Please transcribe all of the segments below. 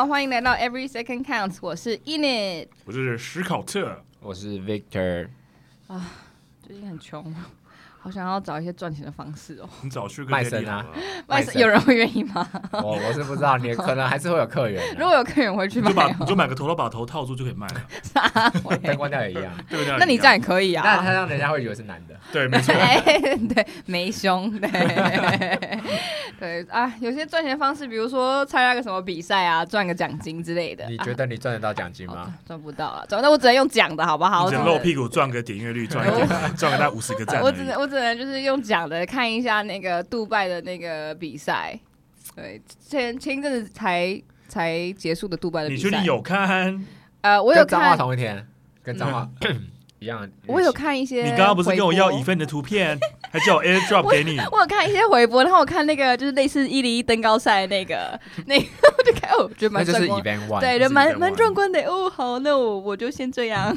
大家好，欢迎来到 Every Second Counts，我是 Enid，我是史考特，我是 Victor。啊，最近很穷。 好想要找一些赚钱的方式哦！你找去卖身啊？卖身有人会愿意吗？我我是不知道，你 可能还是会有客源。如果有客源回去买，就把你就买个头套，把头套住就可以卖了。灯关掉也一样，对不对？那你这样也可以啊？那他让人家会以为是男的。对，没错。对，没胸。对对啊，有些赚钱方式，比如说参加个什么比赛啊，赚个奖金之类的。你觉得你赚得到奖金吗？赚不到啊，赚那我只能用讲的好不好？只能露屁股赚个点阅率，赚一点，赚个大五十个赞。我只能我只能就是用。讲的看一下那个杜拜的那个比赛，对，前前一阵子才才结束的杜拜的比赛，你确定有看？呃，我有看。同一天，跟彰化、嗯、一样。我有看一些。你刚刚不是跟我要 event 的图片，还叫我 airdrop 给你？我有看一些回播，然后我看那个就是类似一零一登高赛那个，那个 我就看，哦，觉得蛮壮观，对，就蛮蛮壮观的。哦，好，那我我就先这样。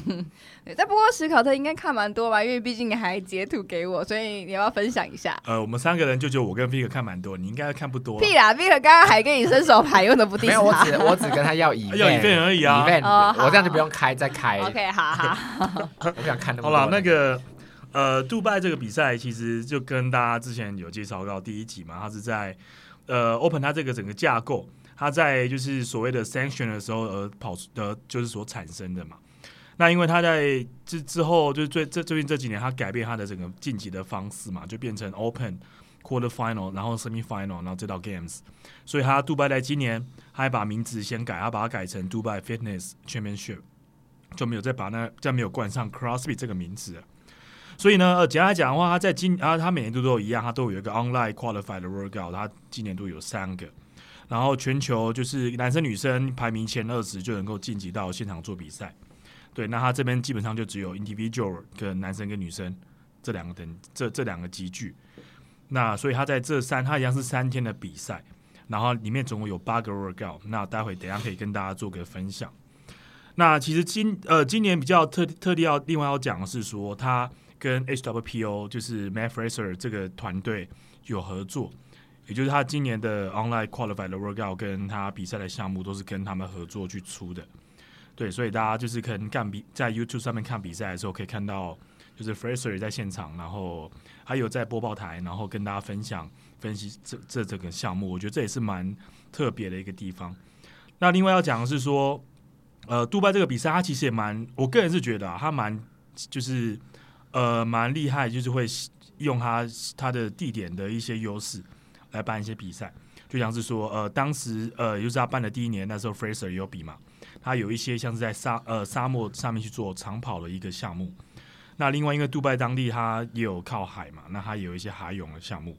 但不过史考特应该看蛮多吧，因为毕竟你还截图给我，所以你要不要分享一下？呃，我们三个人就就我跟 Vic 看蛮多，你应该看不多。屁啦，Vic 刚刚还跟你伸手牌，用的不低。没有，我只我只跟他要 一要一份而已啊。我这样就不用开再开。OK，好好。我不想看那么多。好了，那个呃，杜拜这个比赛其实就跟大家之前有介绍到第一集嘛，它是在呃 Open 它这个整个架构，它在就是所谓的 Sanction 的时候而跑出的，就是所产生的嘛。那因为他在之之后，就是最这最近这几年，他改变他的整个晋级的方式嘛，就变成 Open Quarter Final，然后 Semi Final，然后再到 Games。所以他杜拜在今年，他还把名字先改，他把它改成 Dubai Fitness Championship，就没有再把那再没有冠上 CrossFit 这个名字。所以呢，呃，简单来讲的话，他在今啊，他每年度都一样，他都有一个 Online Qualified Workout，他今年度有三个，然后全球就是男生女生排名前二十就能够晋级到现场做比赛。对，那他这边基本上就只有 individual 跟男生跟女生这两个等这这两个集聚。那所以他在这三，他一样是三天的比赛，然后里面总共有八个 workout。那待会等下可以跟大家做个分享。那其实今呃今年比较特特地要另外要讲的是说，他跟 HWPO 就是 Mat Fraser 这个团队有合作，也就是他今年的 online qualified workout 跟他比赛的项目都是跟他们合作去出的。对，所以大家就是可能看比在 YouTube 上面看比赛的时候，可以看到就是 Fraser 在现场，然后还有在播报台，然后跟大家分享分析这这整个项目。我觉得这也是蛮特别的一个地方。那另外要讲的是说，呃，杜拜这个比赛，它其实也蛮，我个人是觉得啊，它蛮就是呃蛮厉害，就是会用它它的地点的一些优势来办一些比赛。就像是说，呃，当时呃，就是他办的第一年，那时候 Fraser 也有比嘛。他有一些像是在沙呃沙漠上面去做长跑的一个项目，那另外因为杜拜当地它也有靠海嘛，那它有一些海泳的项目。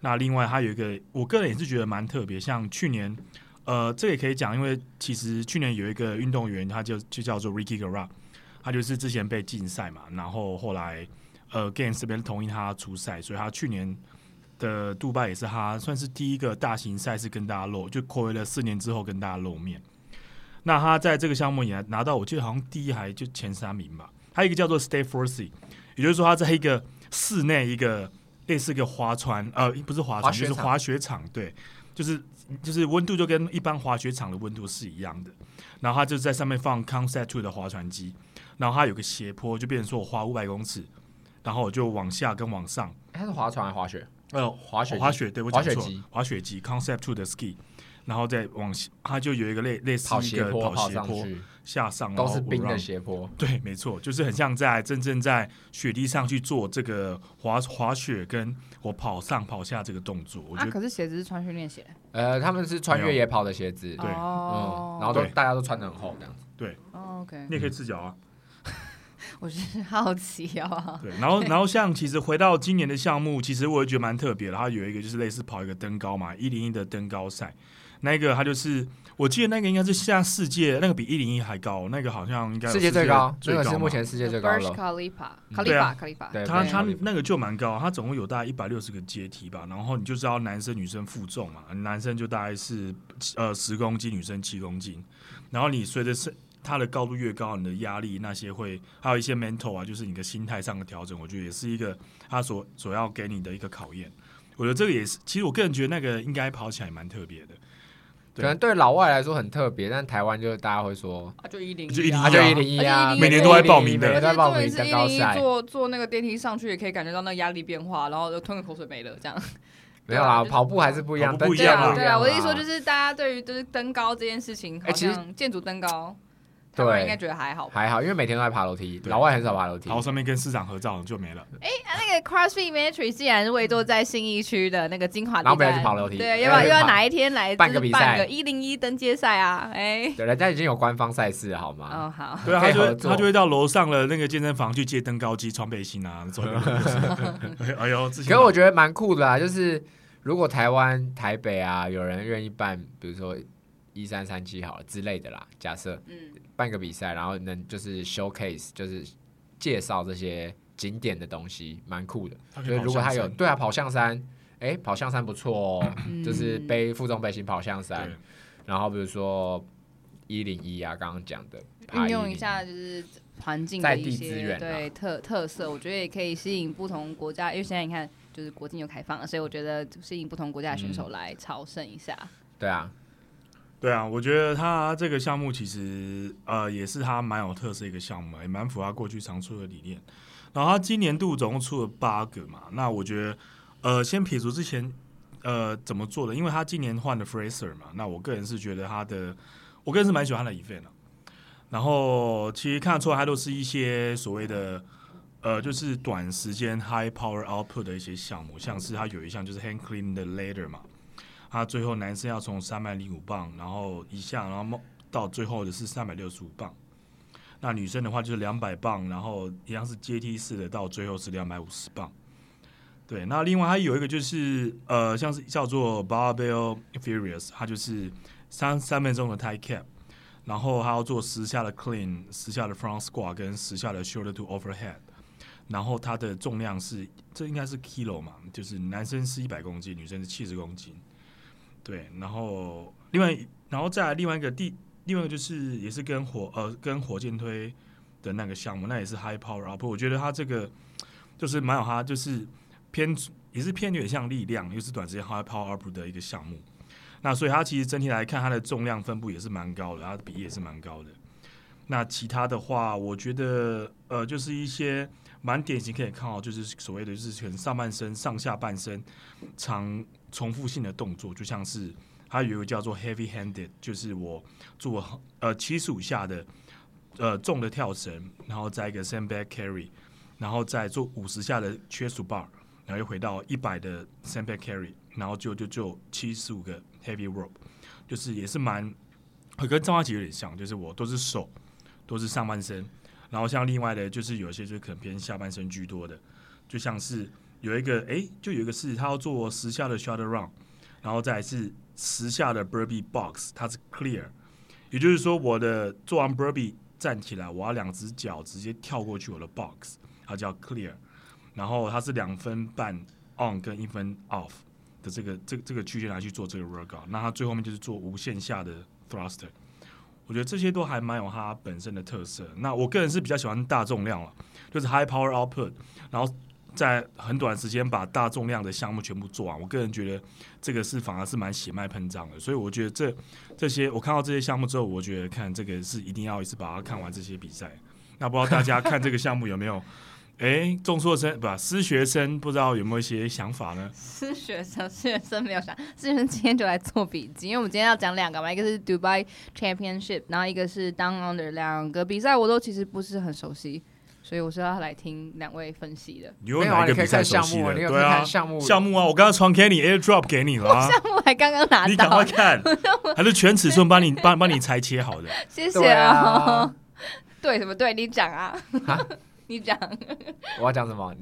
那另外它有一个，我个人也是觉得蛮特别，像去年呃这也可以讲，因为其实去年有一个运动员，他就就叫做 Ricky Garard，他就是之前被禁赛嘛，然后后来呃 Games 这边同意他出赛，所以他去年的杜拜也是他算是第一个大型赛事跟大家露，就睽违了四年之后跟大家露面。那他在这个项目也拿到，我记得好像第一还就前三名吧。还有一个叫做 State Force，也就是说他在一个室内一个类似一个划船，呃，不是划船，就是滑雪场，对，就是就是温度就跟一般滑雪场的温度是一样的。然后他就在上面放 Concept Two 的划船机，然后他有个斜坡，就变成说我滑五百公尺，然后我就往下跟往上。他是划船还是滑雪？呃，滑雪，滑雪，对我讲错，滑雪机，滑雪机 Concept Two 的 Ski。然后再往，它就有一个类类似一个跑斜坡下上，都是冰的斜坡。对，没错，就是很像在真正在雪地上去做这个滑滑雪，跟我跑上跑下这个动作。我觉得，可是鞋子是穿训练鞋。呃，他们是穿越野跑的鞋子，对，嗯，然后都大家都穿的很厚这样子。对，OK，你也可以赤脚啊。我是好奇啊。对，然后然后像其实回到今年的项目，其实我也觉得蛮特别的。它有一个就是类似跑一个登高嘛，一零一的登高赛。那个他就是，我记得那个应该是现在世界那个比一零一还高，那个好像应该世界最高，最高是目前世界最高的。卡利法，卡利法，卡利法。他他那个就蛮高，他总共有大概一百六十个阶梯吧，然后你就知道男生女生负重嘛，男生就大概是呃十公斤，女生七公斤，然后你随着是它的高度越高，你的压力那些会还有一些 mental 啊，就是你的心态上的调整，我觉得也是一个他所所要给你的一个考验。我觉得这个也是，其实我个人觉得那个应该跑起来蛮特别的。可能对老外来说很特别，但台湾就是大家会说啊，就一零就一零一，就一零一啊，每年都在报名的，每年都在报名的高赛。坐坐那个电梯上去也可以感觉到那个压力变化，然后就吞个口水没了这样。没有啦，跑步还是不一样，不一样。对啊，我的意思说就是大家对于就是登高这件事情，好像建筑登高。对，应该觉得还好，还好，因为每天都在爬楼梯，老外很少爬楼梯。然后上面跟市长合照就没了。哎，那个 CrossFit Matrix 既然是位坐在信义区的那个精华然后不要去跑楼梯，对，要不要又要哪一天来办个比赛？一零一登阶赛啊？哎，对，人家已经有官方赛事了，好吗？哦，好。对啊，他就他就会到楼上的那个健身房去借登高机、穿背心啊，走。哎呦，可是我觉得蛮酷的啊，就是如果台湾台北啊有人愿意办，比如说一三三七好了之类的啦，假设，嗯。办个比赛，然后能就是 showcase，就是介绍这些景点的东西，蛮酷的。所以如果他有对啊，跑象山，哎、欸，跑象山不错哦，嗯、就是背负重背心跑象山。然后比如说一零一啊，刚刚讲的运用一下就是环境的一些在地资源对特特色，我觉得也可以吸引不同国家，因为现在你看就是国境又开放了，所以我觉得吸引不同国家的选手来朝圣一下。嗯、对啊。对啊，我觉得他这个项目其实呃也是他蛮有特色一个项目，也蛮符合他过去常出的理念。然后他今年度总共出了八个嘛，那我觉得呃先撇除之前呃怎么做的，因为他今年换了 Fraser 嘛，那我个人是觉得他的，我个人是蛮喜欢他的 event 的。然后其实看得出来，他都是一些所谓的呃就是短时间 high power output 的一些项目，像是他有一项就是 Hand clean 的 ladder 嘛。他最后男生要从三百零五磅，然后一下，然后到最后的是三百六十五磅。那女生的话就是两百磅，然后一样是阶梯式的，到最后是两百五十磅。对，那另外还有一个就是呃，像是叫做 Barbell Furious，它就是三三分钟的 Tight Cap，然后还要做十下的 Clean，十下的 Front Squat 跟十下的 Shoulder to Overhead，然后它的重量是这应该是 Kilo 嘛，就是男生是一百公斤，女生是七十公斤。对，然后另外，然后再来另外一个第，另外一个就是也是跟火呃跟火箭推的那个项目，那也是 high power Up。我觉得它这个就是蛮有它就是偏也是偏有点像力量，又是短时间 high power Up 的一个项目。那所以它其实整体来看，它的重量分布也是蛮高的，它的比例也是蛮高的。那其他的话，我觉得呃就是一些蛮典型可以看到，就是所谓的就是可能上半身、上下半身长。重复性的动作，就像是它有一个叫做 heavy handed，就是我做呃七十五下的呃重的跳绳，然后再一个 sandbag carry，然后再做五十下的 chest bar，然后又回到一百的 sandbag carry，然后就就就七十五个 heavy rope，就是也是蛮跟张华杰有点像，就是我都是手都是上半身，然后像另外的就是有些就可能偏下半身居多的，就像是。有一个哎，就有一个是他要做十下的 shoulder round，然后再是十下的 burpee box，它是 clear，也就是说我的做完 burpee 站起来，我要两只脚直接跳过去我的 box，它叫 clear，然后它是两分半 on 跟一分 off 的这个这个、这个区间来去做这个 workout，那它最后面就是做无限下的 thruster，我觉得这些都还蛮有它本身的特色。那我个人是比较喜欢大重量了，就是 high power output，然后。在很短时间把大重量的项目全部做完，我个人觉得这个是反而是蛮血脉喷张的，所以我觉得这这些我看到这些项目之后，我觉得看这个是一定要一次把它看完这些比赛。那不知道大家看这个项目有没有？哎，中硕生不，师学生不知道有没有一些想法呢？师学生，师学生没有想，师学生今天就来做笔记，因为我们今天要讲两个嘛，一个是 Dubai Championship，然后一个是 Down Under，两个比赛我都其实不是很熟悉。所以我是要来听两位分析的。你有哪一个比赛项目？你有看项目？项目啊，我刚刚传给你，AirDrop 给你了。项目还刚刚拿到，你赶快看，还是全尺寸帮你帮帮你裁切好的。谢谢啊。对 什么？对你讲啊？你讲。我要讲什么？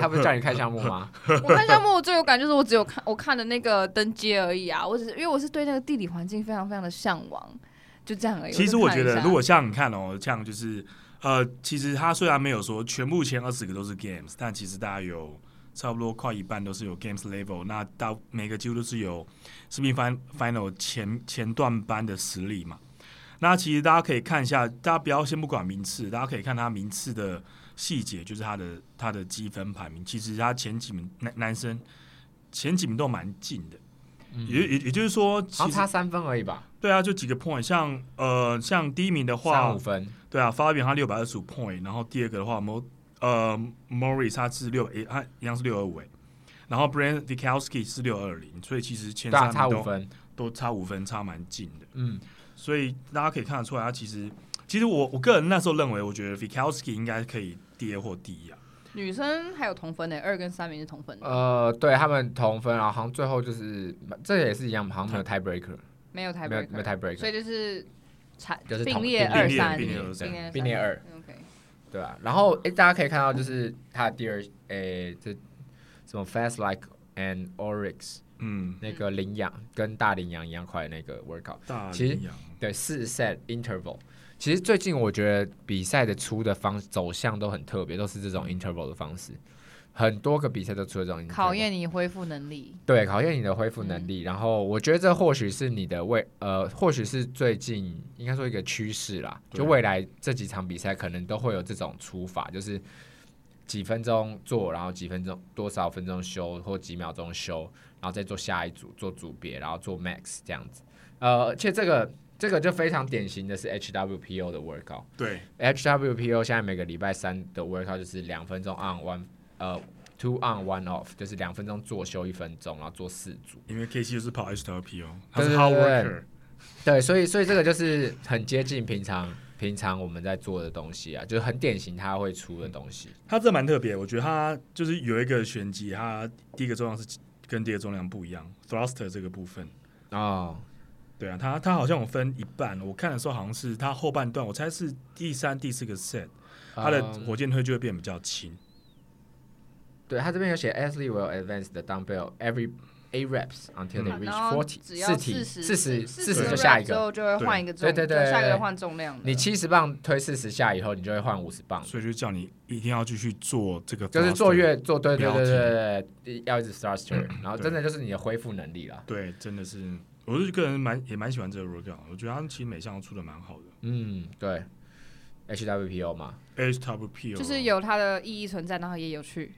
他不是叫你看项目吗？我看项目，我最有感就是我只有看我看的那个登阶而已啊。我只是因为我是对那个地理环境非常非常的向往，就这样而已。其实我觉得，如果像你看哦，像就是。呃，其实他虽然没有说全部前二十个都是 games，但其实大家有差不多快一半都是有 games level。那到每个几乎都是有世乒 final 前前段班的实力嘛。那其实大家可以看一下，大家不要先不管名次，大家可以看他名次的细节，就是他的他的积分排名。其实他前几名男男生前几名都蛮近的，也也也就是说，其实差三分而已吧。对啊，就几个 point，像呃，像第一名的话，三五分。对啊，Fabian 他六百二十五 point，然后第二个的话，Mo 呃 Morris 他是六，诶，他一样是六二五，然后 Brand Vikowski 是六二零，所以其实前三都差五分，都差五分，差蛮近的。嗯，所以大家可以看得出来，他其实其实我我个人那时候认为，我觉得 Vikowski 应该可以第二或第一啊。女生还有同分的，二跟三名是同分的。呃，对他们同分，然后好像最后就是这也是一样，好像没有 tiebreaker，没有有 tiebreaker，所以就是产，就是并列二三，并列二。OK，对啊。然后诶，大家可以看到，就是他的第二，诶，这什么 fast like an oryx，嗯，那个羚羊跟大羚羊一样快的那个 workout，其实对四 set interval。其实最近我觉得比赛的出的方走向都很特别，都是这种 interval 的方式，很多个比赛都出了这种考验你恢复能力。对，考验你的恢复能力。嗯、然后我觉得这或许是你的未呃，或许是最近应该说一个趋势啦。就未来这几场比赛可能都会有这种出法，就是几分钟做，然后几分钟多少分钟休，或几秒钟休，然后再做下一组做组别，然后做 max 这样子。呃，而且这个。这个就非常典型的是 HWPO 的 workout。对，HWPO 现在每个礼拜三的 workout 就是两分钟 on one，呃，two on one off，就是两分钟做休一分钟，然后做四组。因为 KC 就是跑 HWPO，他是 hard worker。对，所以所以这个就是很接近平常平常我们在做的东西啊，就是很典型他会出的东西。他这蛮特别，我觉得他就是有一个玄机，他第一个重量是跟第二个重量不一样，thruster 这个部分哦。对啊，他他好像有分一半，我看的时候好像是他后半段，我猜是第三、第四个 set，他的火箭推就会变比较轻。Um, 对他这边有写，athlete will advance the dumbbell every eight reps until they reach forty。四体四十四十就下一个，之后就会换一个重，对对对，下一个换重量。你七十磅推四十下以后，你就会换五十磅，所以就叫你一定要继续做这个，就是做越做对对对对对，要一直 start s t r 然后真的就是你的恢复能力了。对，真的是。我是个人蛮也蛮喜欢这个 workout，我觉得他们其实每项都出的蛮好的。嗯，对，HWPO 嘛，HWPO 就是有它的意义存在，然后也有趣。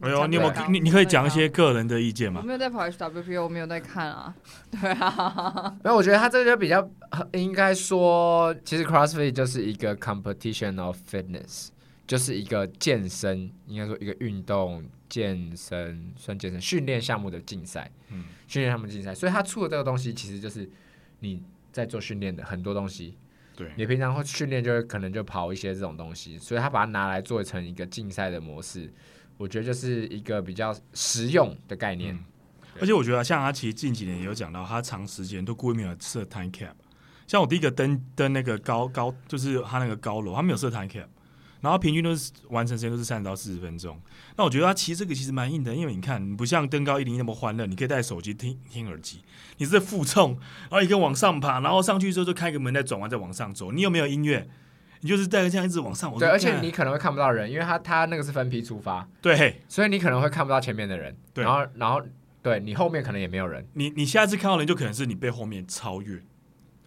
哎呦，你有没有你你可以讲一些个人的意见吗？我没有在跑 HWPO，我没有在看啊。对啊，没有，我觉得他这个就比较应该说，其实 CrossFit 就是一个 competition of fitness，就是一个健身，应该说一个运动。健身算健身训练项目的竞赛，嗯，训练项目竞赛，所以他出的这个东西其实就是你在做训练的很多东西。对，你平常会训练，就可能就跑一些这种东西，所以他把它拿来做成一个竞赛的模式，我觉得就是一个比较实用的概念。嗯、而且我觉得像他其实近几年也有讲到，他长时间都故意没有设 time cap。像我第一个登登那个高高，就是他那个高楼，他没有设 time cap。然后平均都是完成时间都是三十到四十分钟，那我觉得他骑这个其实蛮硬的，因为你看你不像登高一零一那么欢乐，你可以带手机听听耳机，你是负重，然后一个往上爬，然后上去之后就开个门再转弯再往上走，你有没有音乐？你就是带着这样一直往上。对，而且你可能会看不到人，因为他他那个是分批出发，对，所以你可能会看不到前面的人，对，然后然后对你后面可能也没有人，你你下次看到人就可能是你被后面超越。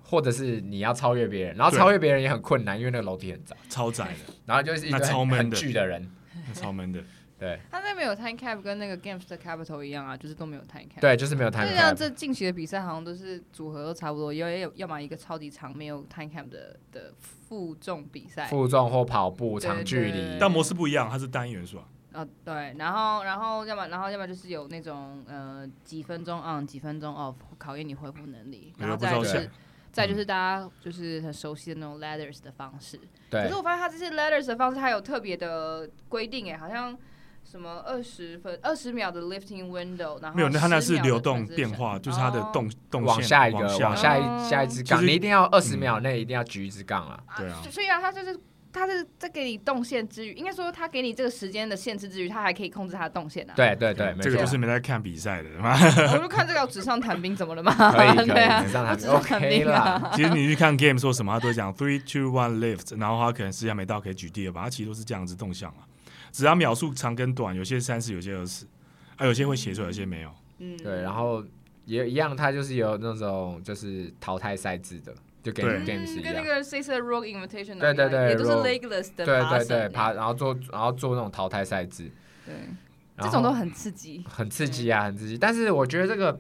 或者是你要超越别人，然后超越别人也很困难，因为那个楼梯很窄，超窄的。然后就是一个很很巨的人，超闷的。对，他那边有 time cap，跟那个 Games 的 Capital 一样啊，就是都没有 time cap。对，就是没有 time cap。像这近期的比赛好像都是组合都差不多，要要要么一个超级长没有 time cap 的的负重比赛，负重或跑步长距离，但模式不一样，它是单元是吧？啊，对，然后然后要么然后要么就是有那种呃几分钟 on 几分钟 off，考验你恢复能力，然后再就是。再就是大家就是很熟悉的那种 letters 的方式，对。可是我发现它这些 letters 的方式，它有特别的规定，哎，好像什么二十分二十秒的 lifting window，然后没有，那它那是流动变化，就是它的动动线往下一个往下一下一支杠，你一定要二十秒内一定要举一支杠啊。对啊。所以啊，它就是。他是在给你动线之余，应该说他给你这个时间的限制之余，他还可以控制他的动线啊。对对对，这个就是没在看比赛的嘛。我就看这个纸上谈兵怎么了嘛？可以可以，纸上谈兵 OK 啦。其实你去看 game 说什么，他都会讲 three two one lift，然后他可能时间没到可以举第二把，他其实都是这样子动向啊。只要秒数长跟短，有些三十，有些二十，啊，有些会写出来，有些没有。嗯，对，然后也一样，它就是有那种就是淘汰赛制的。就跟 games 一样，跟那个 Six Rogue Invitation 对对对，也都是 legless 的，对对对，爬然后做然后做那种淘汰赛制，对，这种都很刺激，很刺激啊，很刺激。但是我觉得这个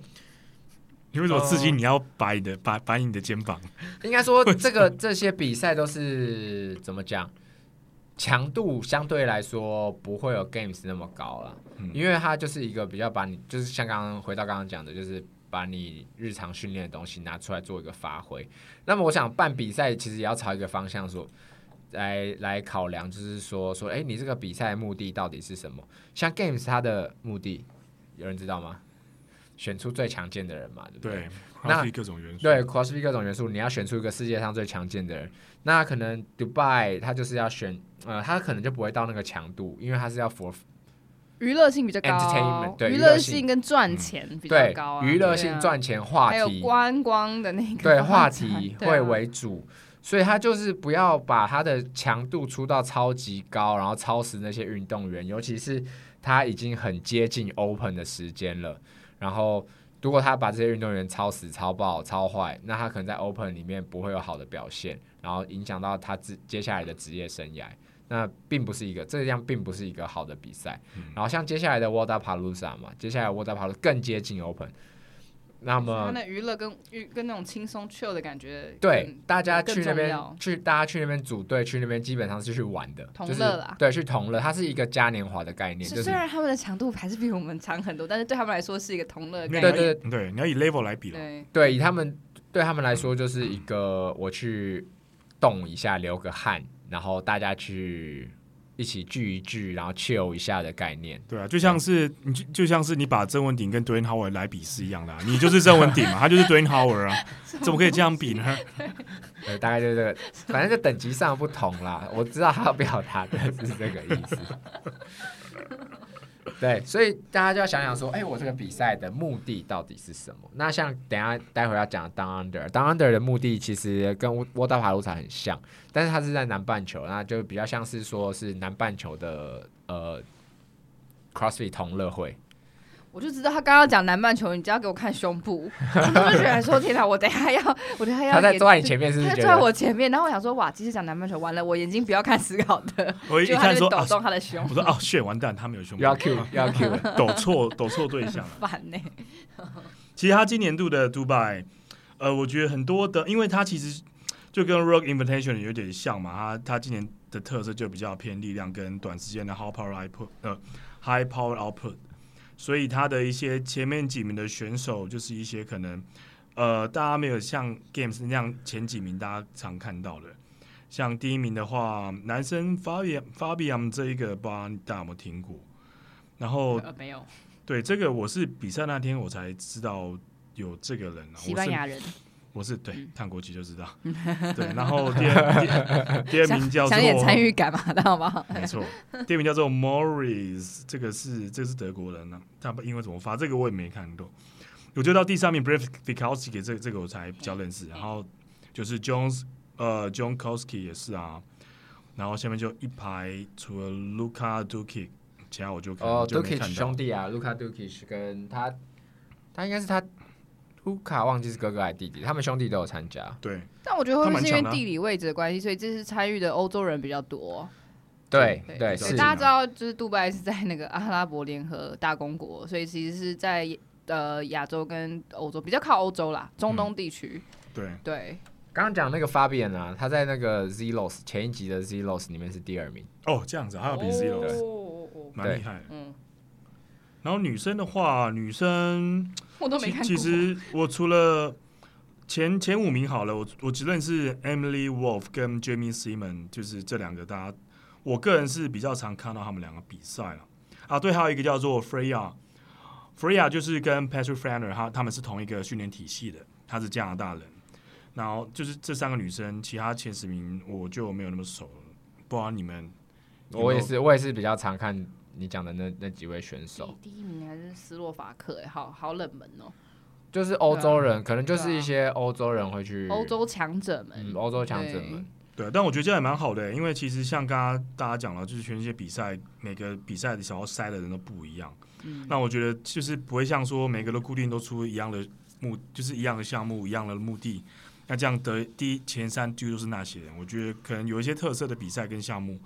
你为什么刺激？你要摆你的摆摆你的肩膀？应该说，这个这些比赛都是怎么讲？强度相对来说不会有 Games 那么高了，嗯、因为它就是一个比较把你，就是像刚刚回到刚刚讲的，就是把你日常训练的东西拿出来做一个发挥。那么我想办比赛，其实也要朝一个方向说，来来考量，就是说说，哎、欸，你这个比赛的目的到底是什么？像 Games 它的目的，有人知道吗？选出最强健的人嘛，对不对？对，那各种元素，对，CrossFit 各种元素，你要选出一个世界上最强健的人。那可能 Dubai 他就是要选，呃，他可能就不会到那个强度，因为他是要 for 娱乐性比较高，Entertainment，对，娱乐性跟赚钱比较高，啊，娱乐性赚钱话题，还有观光的那个对话题会为主，啊，所以他就是不要把他的强度出到超级高，然后超时那些运动员，尤其是他已经很接近 Open 的时间了。然后，如果他把这些运动员超死、超爆、超坏，那他可能在 Open 里面不会有好的表现，然后影响到他自接下来的职业生涯，那并不是一个这样，并不是一个好的比赛。嗯、然后像接下来的 Wodapalooza 嘛，接下来 Wodapalooza 更接近 Open。那么，他的娱乐跟跟那种轻松 chill 的感觉，对，大家去那边去，大家去那边组队去那边，基本上是去玩的，同乐啦，对，去同乐，它是一个嘉年华的概念。虽然他们的强度还是比我们长很多，但是对他们来说是一个同乐。对对对对，你要以 level 来比了。对，以他们对他们来说，就是一个我去动一下，流个汗，然后大家去。一起聚一聚，然后 chill 一下的概念。对啊，就像是你就就像是你把曾文鼎跟 Dwayne Howard 来比是一样的，啊，你就是曾文鼎嘛，他就是 Dwayne Howard 啊，怎么可以这样比呢？对，大概就是这个，反正就等级上不同啦。我知道他要表达的是这个意思。对，所以大家就要想想说，哎，我这个比赛的目的到底是什么？那像等下待会要讲 Down Under，Down Under 的目的其实跟沃大帕鲁萨很像，但是它是在南半球，那就比较像是说是南半球的呃 CrossFit 同乐会。我就知道他刚刚讲南半球，你只要给我看胸部，我就觉得说天哪，我等下要，我等下要。他在坐在你前面是不是？他坐在我前面，然后我想说哇，其实讲南半球完了，我眼睛不要看思考的，我一看说抖动他的胸，我说哦，shit，完蛋，他没有胸部，要 Q 要 Q，抖错抖错对象了，烦呢。其实他今年度的 Dubai，呃，我觉得很多的，因为他其实就跟 Rock Invitation 有点像嘛，他他今年的特色就比较偏力量跟短时间的 High Power Output，呃，High Power Output。所以他的一些前面几名的选手，就是一些可能，呃，大家没有像 Games 那样前几名大家常看到的。像第一名的话，男生 Fabian Fabian 这一个，不知道大家有没有听过？然后没有。对，这个我是比赛那天我才知道有这个人。西班牙人。我是对看国旗就知道，对，然后第二第二名叫做想演参与感嘛，知道吗？没错，第二名叫做 Morris，这个是这个是德国人呢、啊，他英文怎么发？这个我也没看懂。我觉得到第三名 Brave Fikowski 给这个这个我才比较认识，然后就是 Jones 呃 John Kowski 也是啊，然后下面就一排除了 Luca Dukic，其他我就看哦 Dukic 兄弟啊，Luca Duki 是跟他他应该是他。卢卡忘记是哥哥还是弟弟，他们兄弟都有参加。对，但我觉得会不会是因为地理位置的关系，所以这次参与的欧洲人比较多。对对，是大家知道，就是杜拜是在那个阿拉伯联合大公国，所以其实是在呃亚洲跟欧洲比较靠欧洲啦，中东地区。对对，刚刚讲那个 Fabian 啊，他在那个 Zelos 前一集的 Zelos 里面是第二名。哦，这样子，还有比 Zelos 蛮厉害。嗯。然后女生的话，女生。我都没看过。其实我除了前前五名好了，我我只认识 Emily Wolf 跟 Jamie Simon，就是这两个，大家我个人是比较常看到他们两个比赛了。啊，对，还有一个叫做 Freya，Freya 就是跟 Patrick Franer，他他们是同一个训练体系的，他是加拿大人。然后就是这三个女生，其他前十名我就没有那么熟了。不知道你们有有，我也是，我也是比较常看。你讲的那那几位选手，第一名还是斯洛伐克，哎，好好冷门哦。就是欧洲人，啊、可能就是一些欧洲人会去欧洲强者们，欧、嗯、洲强者们。对，但我觉得这样也蛮好的，因为其实像刚刚大家讲了，就是全世界比赛，每个比赛的想要筛的人都不一样。嗯，那我觉得就是不会像说每个都固定都出一样的目，就是一样的项目，一样的目的。那这样得第一前三就都是那些人，我觉得可能有一些特色的比赛跟项目。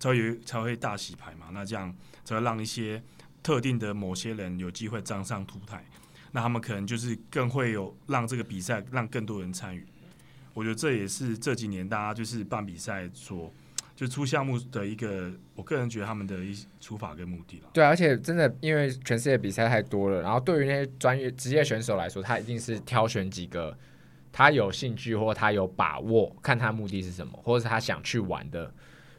才会才会大洗牌嘛，那这样才让一些特定的某些人有机会站上凸台。那他们可能就是更会有让这个比赛让更多人参与。我觉得这也是这几年大家就是办比赛说就出项目的一个，我个人觉得他们的一出发跟目的了。对，而且真的因为全世界比赛太多了，然后对于那些专业职业选手来说，他一定是挑选几个他有兴趣或他有把握，看他目的是什么，或者是他想去玩的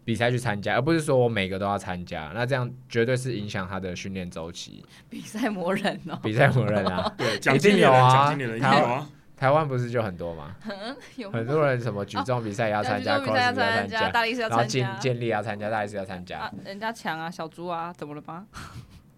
比赛去参加，而不是说我每个都要参加。那这样绝对是影响他的训练周期。比赛磨人哦，比赛磨人啊，对，奖金有啊，奖金有啊。台湾不是就很多 吗？很多人什么举重比赛也要参加，高尔夫要参加，大力士要参加，然后健健力要参加，大力士要参加。人家强啊，小猪啊，怎么了吗？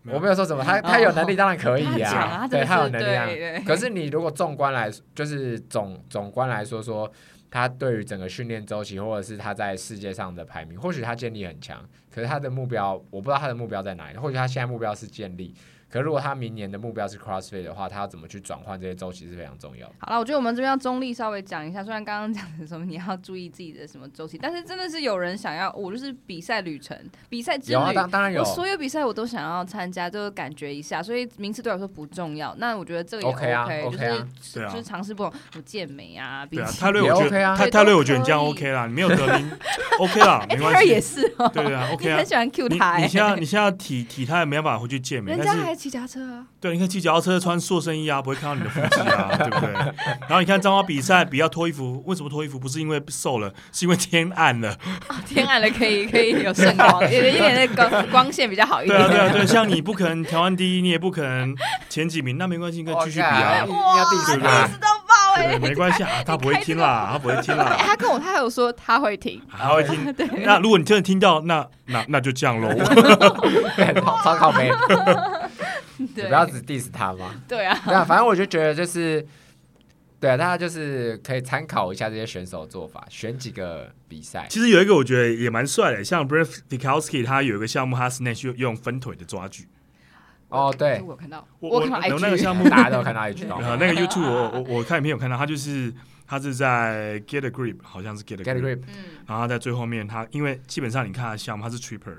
我没有说什么，他他有能力当然可以啊，对他有能力啊。可是你如果纵观来，就是总总观来说说，他对于整个训练周期，或者是他在世界上的排名，或许他建立很强，可是他的目标，我不知道他的目标在哪里。或许他现在目标是建立。可如果他明年的目标是 CrossFit 的话，他要怎么去转换这些周期是非常重要的。好了，我觉得我们这边要中立稍微讲一下，虽然刚刚讲的什么你要注意自己的什么周期，但是真的是有人想要，我就是比赛旅程、比赛之旅，有啊，当当然有，我所有比赛我都想要参加，就是感觉一下，所以名次对我来说不重要。那我觉得这个也 OK，, okay 就是、啊、就是尝试不同，我健美啊，比泰瑞我觉得泰泰瑞我觉得你这样 OK 啦，你没有得名 OK 啦，没关系。也是哦，对啊，OK 啊，很喜欢 Q 他，你现在你现在体体态没办法回去健美，人家还骑脚踏车啊。对，你看骑脚踏车穿塑身衣啊，不会看到你的腹肌啊，对不对？然后你看彰化比赛，比较脱衣服，为什么脱衣服？不是因为瘦了，是因为天暗了。哦、天暗了可以可以有圣光，有一点那个光线比较好一点。对啊对啊对，像你不可能调完第一，你也不可能前几名，那没关系，可以继续比啊。哇，第一次都爆哎！没关系啊，他不会听啦，他不会听啦。他跟我他还有说他会听，他会听。那如果你真的听到，那那那就这样喽。超靠北。对你不要只 diss 他吗？对啊，对啊，反正我就觉得就是，对啊，大家就是可以参考一下这些选手做法，选几个比赛。其实有一个我觉得也蛮帅的，像 Brent Fikowski 他有一个项目，他 snatch 用用分腿的抓举。哦，对，我看到，我我有那个项目，大家都看到一句。那个 YouTube 我我我看影片有看到，他就是他是在 Get a Grip，好像是 Get a Grip，然后在最后面他因为基本上你看他项目他是 Tripper，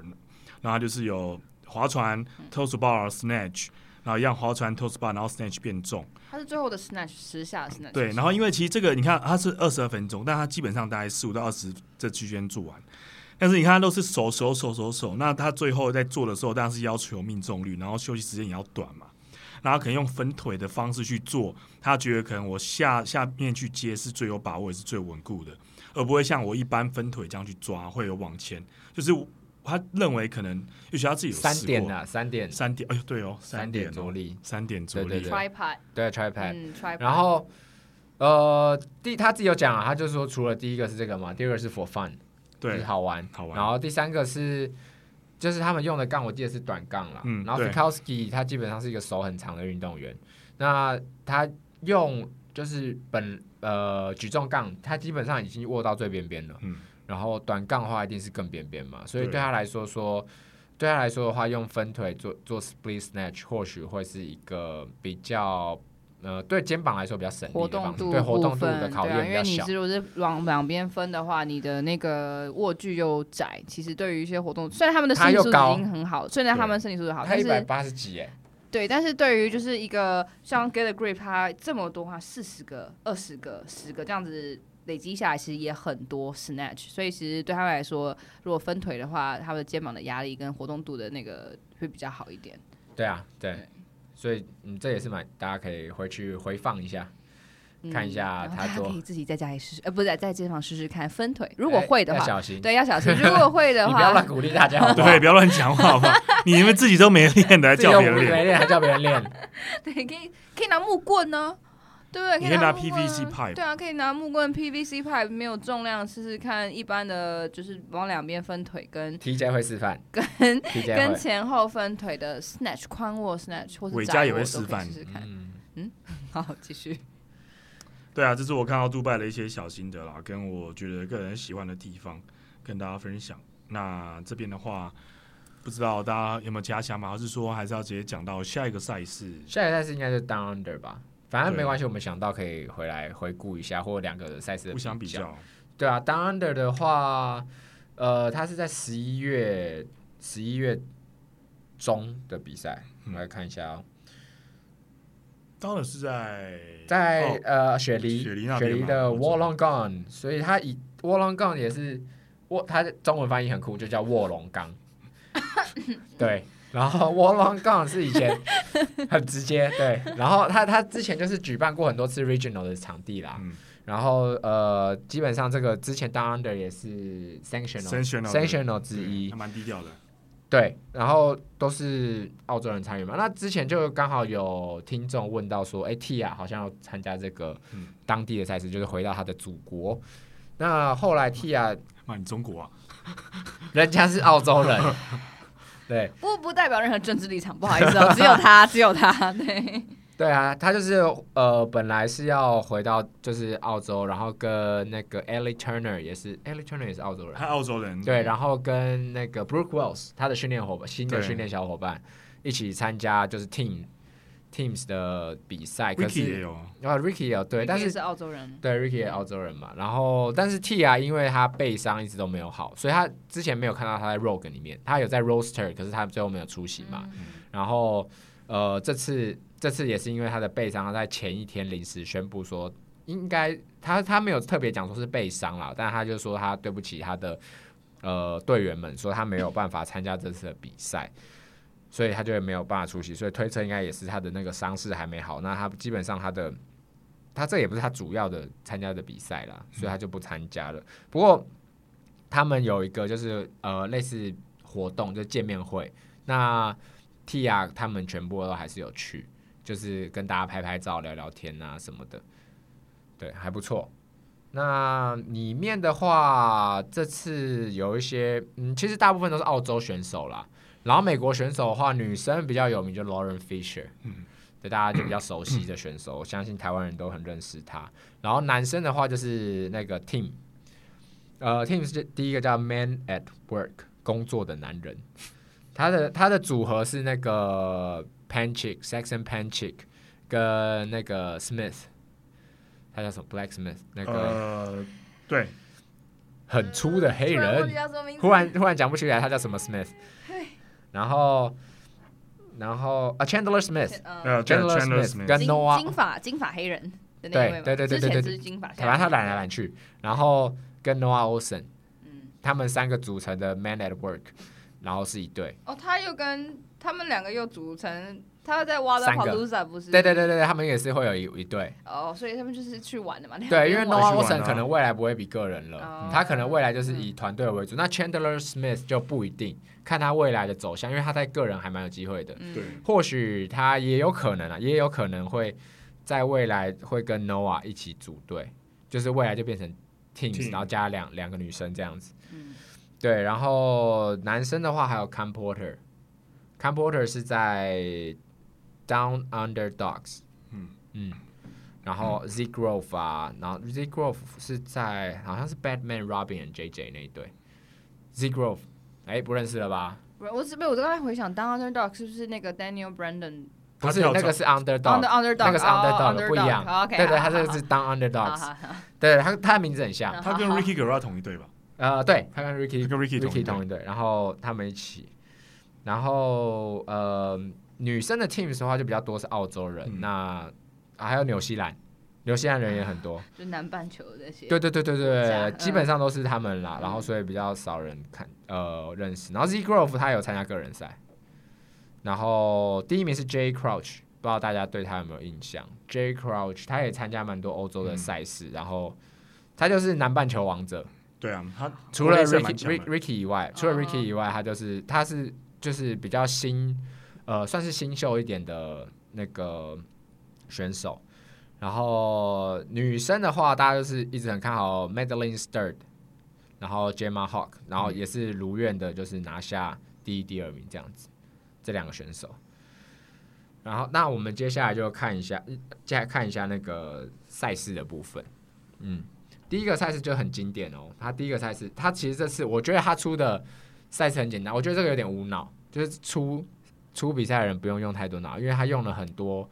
然后他就是有。划船、toes bar、snatch，然后一样划船、toes bar，然后 snatch 变重。它是最后的 snatch 十下 snatch。对，然后因为其实这个你看它是二十二分钟，但它基本上大概十五到二十这区间做完。但是你看它都是手手手手手，那他最后在做的时候，当然是要求命中率，然后休息时间也要短嘛。然后可能用分腿的方式去做，他觉得可能我下下面去接是最有把握，也是最稳固的，而不会像我一般分腿这样去抓会有往前，就是。他认为可能，也许他自己有三点啊，三点，三点，哎呦，对哦，三点着力，三点着力，对对对，tripod，对 tripod，然后呃，第他自己有讲啊，他就说除了第一个是这个嘛，第二个是 for fun，对，好玩，好玩，然后第三个是就是他们用的杠，我记得是短杠了，嗯，然后 Fikowski 他基本上是一个手很长的运动员，那他用就是本呃举重杠，他基本上已经握到最边边了，嗯。然后短杠的话一定是更边边嘛，所以对他来说说，对他来说的话，用分腿做做 split snatch 或许会是一个比较呃对肩膀来说比较省力的方式，对活动度的考验比较小。因为你是如果是往两边分的话，你的那个握距又窄，其实对于一些活动，虽然他们的身体素质已经很好，虽然他们身体素质好，他一百八十几哎，对，但是对于就是一个像 get a grip，它这么多话，四十个、二十个、十个这样子。累积下来其实也很多 snatch，所以其实对他们来说，如果分腿的话，他们的肩膀的压力跟活动度的那个会比较好一点。对啊，对，对所以嗯，这也是蛮大家可以回去回放一下，嗯、看一下他做。他可以自己在家里试试，呃，不是在健身房试试看分腿。如果会的话，小心。对，要小心。如果会的话，你不要乱鼓励大家好 好，对，不要乱讲话好不好？你们自己都没练的，还叫别人练，没练还叫别人练。对，可以可以拿木棍呢。对，可以拿 PVC pipe。对啊，可以拿木棍 PVC pipe，没有重量试试看。一般的就是往两边分腿跟 TJ 会示范，跟跟前后分腿的 snatch 宽握 snatch 或者伟嘉也会示范试试看。嗯，嗯 好，继续。对啊，这是我看到杜拜的一些小心得啦，跟我觉得个人喜欢的地方，跟大家分享。那这边的话，不知道大家有没有其他想法，还是说还是要直接讲到下一个赛事？下一个赛事应该是 Down Under 吧。反正没关系，我们想到可以回来回顾一下，或两个的赛事的互相比较。对啊，Down Under 的话，呃，它是在十一月十一月中的比赛，我们来看一下哦。当然是在在、哦、呃雪梨雪梨雪梨的 Wollongong，所以它以 Wollongong 也是卧，它的中文翻译很酷，就叫卧龙岗。对，然后 Wollongong 是以前 很直接，对，然后他他之前就是举办过很多次 Regional 的场地啦。嗯然后呃，基本上这个之前 Down Under 也是 Sanctional Sanctional 之一，还蛮低调的。对，然后都是澳洲人参与嘛。那之前就刚好有听众问到说，哎，Tia 好像要参加这个当地的赛事，就是回到他的祖国。那后来 Tia，那你中国啊？人家是澳洲人，对，不不代表任何政治立场，不好意思哦，只有他，只有他，对。对啊，他就是呃，本来是要回到就是澳洲，然后跟那个 Ellie Turner 也是 Ellie Turner 也是澳洲人，他澳洲人对，然后跟那个 Brooke Wells 他的训练伙伴，新的训练小伙伴一起参加就是 Team Teams 的比赛，可是 Ricky 也有啊，Ricky 也有对，但是是澳洲人，对 Ricky 也澳洲人嘛，然后但是 Tia 因为他背伤一直都没有好，所以他之前没有看到他在 Rogue 里面，他有在 Roster，可是他最后没有出席嘛，嗯、然后呃这次。这次也是因为他的背伤，他在前一天临时宣布说，应该他他没有特别讲说是背伤了，但他就说他对不起他的呃队员们，说他没有办法参加这次的比赛，所以他就没有办法出席，所以推测应该也是他的那个伤势还没好。那他基本上他的他这也不是他主要的参加的比赛啦，所以他就不参加了。不过他们有一个就是呃类似活动，就见面会，那 Tia 他们全部都还是有去。就是跟大家拍拍照、聊聊天啊什么的，对，还不错。那里面的话，这次有一些，嗯，其实大部分都是澳洲选手啦。然后美国选手的话，女生比较有名，就 Lauren Fisher，嗯，对，大家就比较熟悉的选手，我相信台湾人都很认识他。然后男生的话，就是那个 Tim，呃，Tim 是第一个叫 Man at Work，工作的男人。他的他的组合是那个。Panchik, Saxon Panchik 跟那个 Smith，他叫什么？Blacksmith 那个、呃、对，很粗的黑人，忽然忽然讲不起来他叫什么 Smith，然后然后啊 Chandler Smith，Chandler Smith 跟 Noah 金发金发黑人的那位，对对对对对对对，反正他揽来揽去，然后跟 Noah Olson，他们三个组成的 Man at Work，然后是一对。哦，他又跟。他们两个又组成，他在 Wodapalooza 不是？对对对对，他们也是会有一一对。哦，oh, 所以他们就是去玩的嘛。对，因为 Noah 可能未来不会比个人了，嗯、他可能未来就是以团队为主。嗯、那 Chandler Smith 就不一定，看他未来的走向，因为他在个人还蛮有机会的。对、嗯，或许他也有可能啊，也有可能会在未来会跟 Noah 一起组队，就是未来就变成 Teams，Team. 然后加两两个女生这样子。嗯、对，然后男生的话还有 Cam Porter。Cam Porter 是在 Down Under Dogs，嗯嗯，然后 Zeke Grove 啊，然后 Zeke Grove 是在好像是 Batman Robin and JJ 那一队，Zeke Grove，哎，不认识了吧？不，我是没有，我刚才回想 Down Under Dogs 是不是那个 Daniel Brandon？不是，那个是 Underdog，那个是 Underdog，不一样。对对，他这个是 Down Under Dogs，对，他他的名字很像，他跟 Ricky Garard 同一队吧？呃，对，他跟 Ricky 跟 Ricky 同一队，然后他们一起。然后呃，女生的 teams 的话就比较多是澳洲人，嗯、那、啊、还有纽西兰，纽西兰人也很多，就南半球这些。对对对对对，嗯、基本上都是他们啦，然后所以比较少人看呃认识。然后 Zeke Grove 他有参加个人赛，然后第一名是 Jay Crouch，不知道大家对他有没有印象？Jay Crouch 他也参加蛮多欧洲的赛事，嗯、然后他就是南半球王者。对啊，他除了 Ricky Ricky 以外，除了 Ricky 以外，他就是他是。就是比较新，呃，算是新秀一点的那个选手。然后女生的话，大家就是一直很看好 Madeline Sturd，然后 Gemma Hawk，然后也是如愿的，就是拿下第一、第二名这样子。这两个选手。然后，那我们接下来就看一下，接下来看一下那个赛事的部分。嗯，第一个赛事就很经典哦。他第一个赛事，他其实这次我觉得他出的。赛事很简单，我觉得这个有点无脑，就是出出比赛的人不用用太多脑，因为他用了很多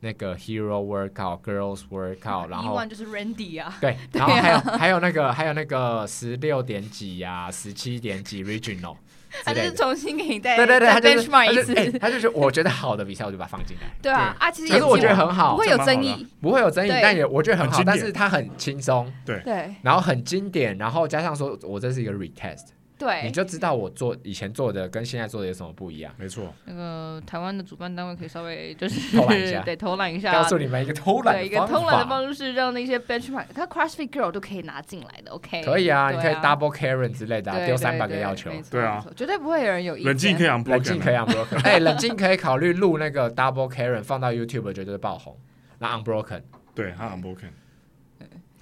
那个 Hero Workout、Girls Workout，然后就是 Randy 啊，对，然后还有还有那个还有那个十六点几呀，十七点几 Regional。他就是重新给你带，对对对，他就是 benchmark 一次，他就是我觉得好的比赛我就把它放进来。对啊，啊，其实可是我觉得很好，不会有争议，不会有争议，但也我觉得很好，但是它很轻松，对对，然后很经典，然后加上说我这是一个 retest。对，你就知道我做以前做的跟现在做的有什么不一样。没错，那个台湾的主办单位可以稍微就是偷懒一下，对，偷懒一下，告诉你们一个偷懒对，一个偷懒的方式，让那些 benchmark，他 CrossFit Girl 都可以拿进来的，OK？可以啊，你可以 double Karen 之类的，丢三百个要求，对啊，绝对不会有人有意见。冷静可以 unbroken，冷静可以 unbroken，哎，冷静可以考虑录那个 double Karen 放到 YouTube 绝对爆红，那 unbroken，对，他 unbroken。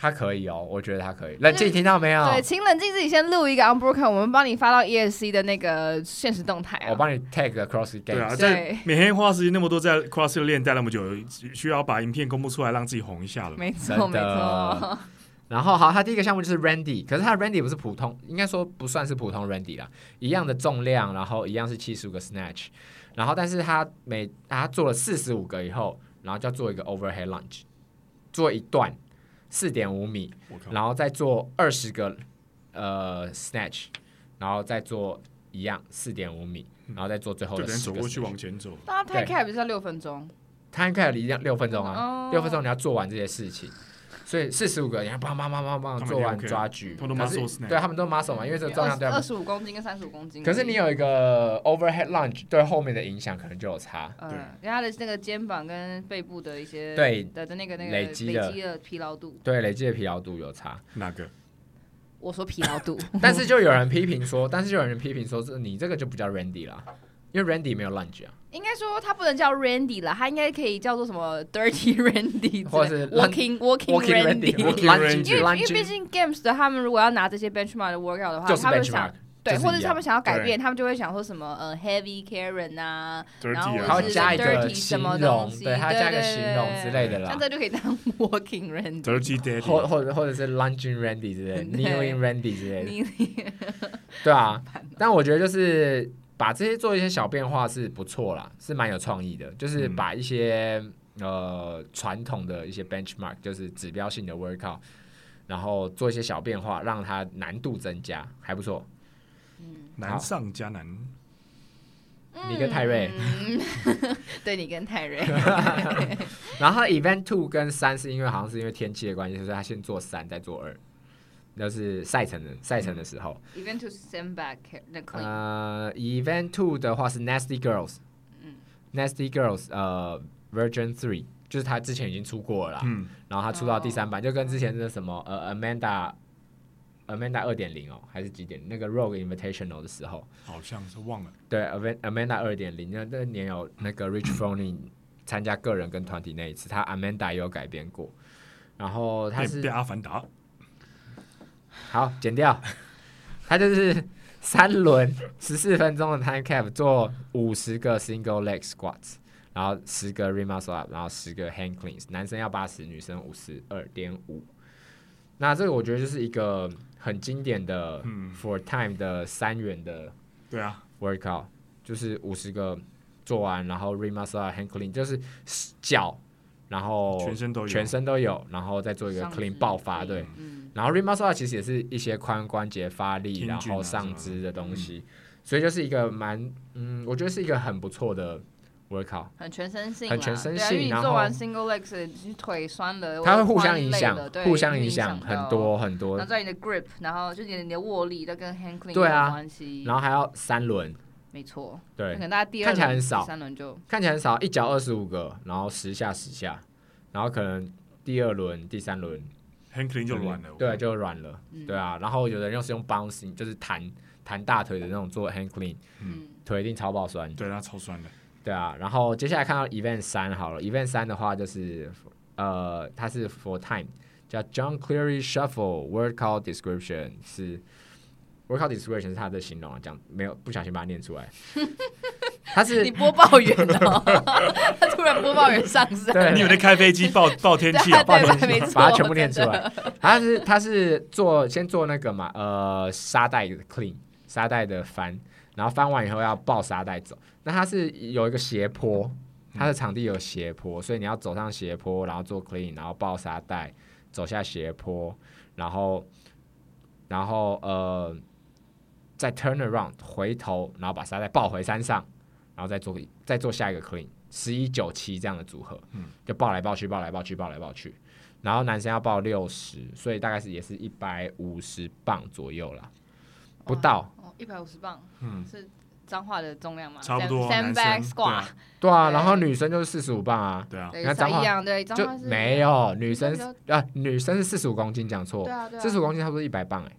他可以哦，我觉得他可以。冷静，听到没有？对，请冷静，自己先录一个 unbroken，我们帮你发到 ESC 的那个现实动态啊。我帮你 tag CrossFit Games。对啊，在每天花时间那么多，在 CrossFit 练待那么久，需要把影片公布出来，让自己红一下了。没错，没错。然后好，他第一个项目就是 Randy，可是他的 Randy 不是普通，应该说不算是普通 Randy 啦，一样的重量，然后一样是七十五个 snatch，然后但是他每他做了四十五个以后，然后就要做一个 overhead lunge，做一段。四点五米，然后再做二十个呃 snatch，然后再做一样四点五米，然后再做最后的十个。走过去往前走。那 time cap 不是要六分钟？time cap 一样六分钟啊，六分钟你要做完这些事情。所以四十五个，你看，砰砰砰砰砰，做完抓举，可是对他们都 muscle 嘛，因为这个重量对二十五公斤跟三十五公斤。可是你有一个 overhead lunge，对后面的影响可能就有差。对，因为他的那个肩膀跟背部的一些对的的那个那个累积的疲劳度，对累积的疲劳度有差。哪个？我说疲劳度，但是就有人批评说，但是就有人批评说，这你这个就不叫 Randy 了。因为 Randy 没有 lunch 啊，应该说他不能叫 Randy 了，他应该可以叫做什么 Dirty Randy，或者是 Walking Walking Randy。因为因为毕竟 Games 的他们如果要拿这些 benchmark 的 workout 的话，他们想对，或者他们想要改变，他们就会想说什么呃 Heavy Karen 啊，然后加一个形容，对，他加一个形容之类的啦，像这就可以当 Walking Randy，或或者或者是 Lunging Randy 之类的，Kneeling Randy 之类的，对啊，但我觉得就是。把这些做一些小变化是不错啦，是蛮有创意的。就是把一些、嗯、呃传统的一些 benchmark，就是指标性的 workout，然后做一些小变化，让它难度增加，还不错。嗯，难上加难。你跟泰瑞，嗯、对你跟泰瑞。然后 event two 跟三是因为好像是因为天气的关系，所以他先做三，再做二。就是赛程的赛程的时候。Event two stand back 呃，Event two 的话是 Nasty Girls，嗯，Nasty Girls，呃，Version three，就是他之前已经出过了啦，嗯，然后他出到第三版，就跟之前的什么呃，Amanda，Amanda 二点零哦，还是几点？那个 Rogue Invitational 的时候，好像是忘了。对，Amanda 二点零，那那年有那个 Rich Froning 参加个人跟团体那一次，他 Amanda 也有改编过，然后他是阿凡达。好，剪掉。他就是三轮十四分钟的 time cap，做五十个 single leg squats，然后十个 muscle up，然后十个 hand cleans。男生要八十，女生五十二点五。那这个我觉得就是一个很经典的 for time 的三元的对啊 workout，就是五十个做完，然后 muscle up hand clean，就是脚，然后全身都有，全身都有，然后再做一个 clean 爆发，对。然后 muscle 其实也是一些髋关节发力，然后上肢的东西，所以就是一个蛮嗯，我觉得是一个很不错的 workout，很全身性，很全身性。然后做完 single legs，你腿酸了，它会互相影响，互相影响很多很多。然后在你的 grip，然后就你的握力，都跟 hand clean 对啊，然后还要三轮，没错，对，可能大家第二看起来很少，三轮就看起来很少，一脚二十五个，然后十下十下，然后可能第二轮、第三轮。hand clean 就软了，对，就软了，对啊。然后有的人又是用 bouncing，就是弹弹大腿的那种做 hand clean，嗯，腿一定超爆酸，对，它超酸的，对啊。然后接下来看到 event 三好了，event 三的话就是呃，它是 for time，叫 John Cleary Shuffle workout description 是 workout description 是他的形容啊，讲没有不小心把它念出来。他是你播报员哦，他突然播报员上身，对，你有在开飞机报报天气啊？报天气，把它全部念出来。他是他是做先做那个嘛，呃，沙袋的 clean，沙袋的翻，然后翻完以后要抱沙袋走。那他是有一个斜坡，它的场地有斜坡，所以你要走上斜坡，然后做 clean，然后抱沙袋，走下斜坡，然后然后呃再 turn around 回头，然后把沙袋抱回山上，然后再做再做下一个 clean，十一九七这样的组合，嗯，就抱来抱去，抱来抱去，抱来抱去，然后男生要抱六十，所以大概是也是一百五十磅左右啦，不到一百五十磅，嗯，是。脏话的重量嘛，差不多。Sandbag squat，对啊，然后女生就是四十五磅啊，对啊，跟脏话一样，对，就没有女生啊，女生是四十五公斤，讲错，四十五公斤差不多一百磅哎。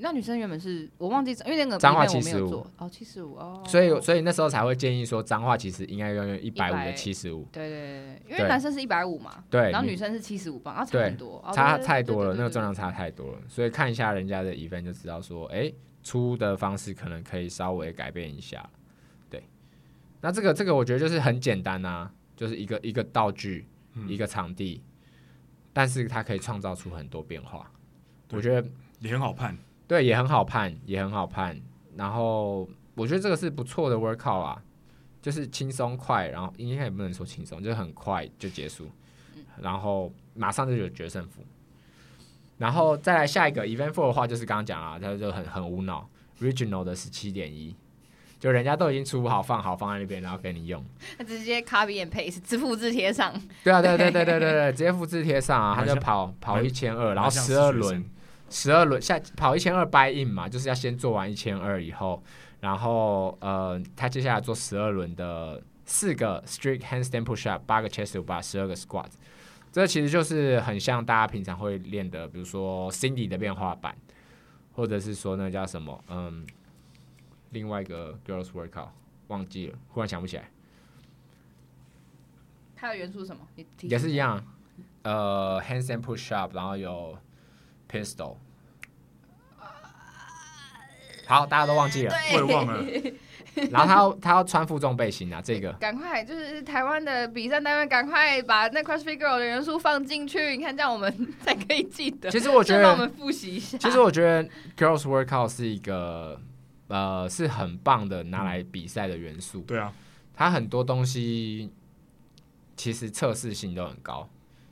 那女生原本是我忘记，因为那个脏话七十五，哦，七十五哦，所以所以那时候才会建议说脏话其实应该要用一百五的七十五，对对对，因为男生是一百五嘛，对，然后女生是七十五磅，啊，差很多，差太多了，那个重量差太多了，所以看一下人家的 event 就知道说，哎，出的方式可能可以稍微改变一下。对。那这个这个我觉得就是很简单啊，就是一个一个道具，嗯、一个场地，但是它可以创造出很多变化。我觉得也很好判，对，也很好判，也很好判。然后我觉得这个是不错的 workout 啊，就是轻松快，然后应该也不能说轻松，就是很快就结束，然后马上就有决胜负。然后再来下一个 event four 的话，就是刚刚讲啊，他就很很无脑，regional 的十七点一。就人家都已经出好放好放在那边，然后给你用，他直接 copy and paste，直复制贴上。对啊，对对对对对对，直接复制贴上啊，他就跑跑一千二，然后十二轮，十二轮下跑一千二 buy in 嘛，就是要先做完一千二以后，然后呃，他接下来做十二轮的四个 strict handstand push up，八个 chest bar，十二个 squat，这其实就是很像大家平常会练的，比如说 Cindy 的变化版，或者是说那叫什么，嗯。另外一个 girls workout 忘记了，忽然想不起来。它的元素是什么？也是一样，呃，handstand push up，然后有 pistol。好，大家都忘记了，我也忘了。然后他要他要穿负重背心啊，这个。赶快，就是台湾的比赛单位，赶快把那 CrossFit Girl 的元素放进去，你看这样我们才可以记得。其实我觉得，我们复习一下。其实我觉得 girls workout 是一个。呃，是很棒的，拿来比赛的元素。对啊，它很多东西其实测试性都很高，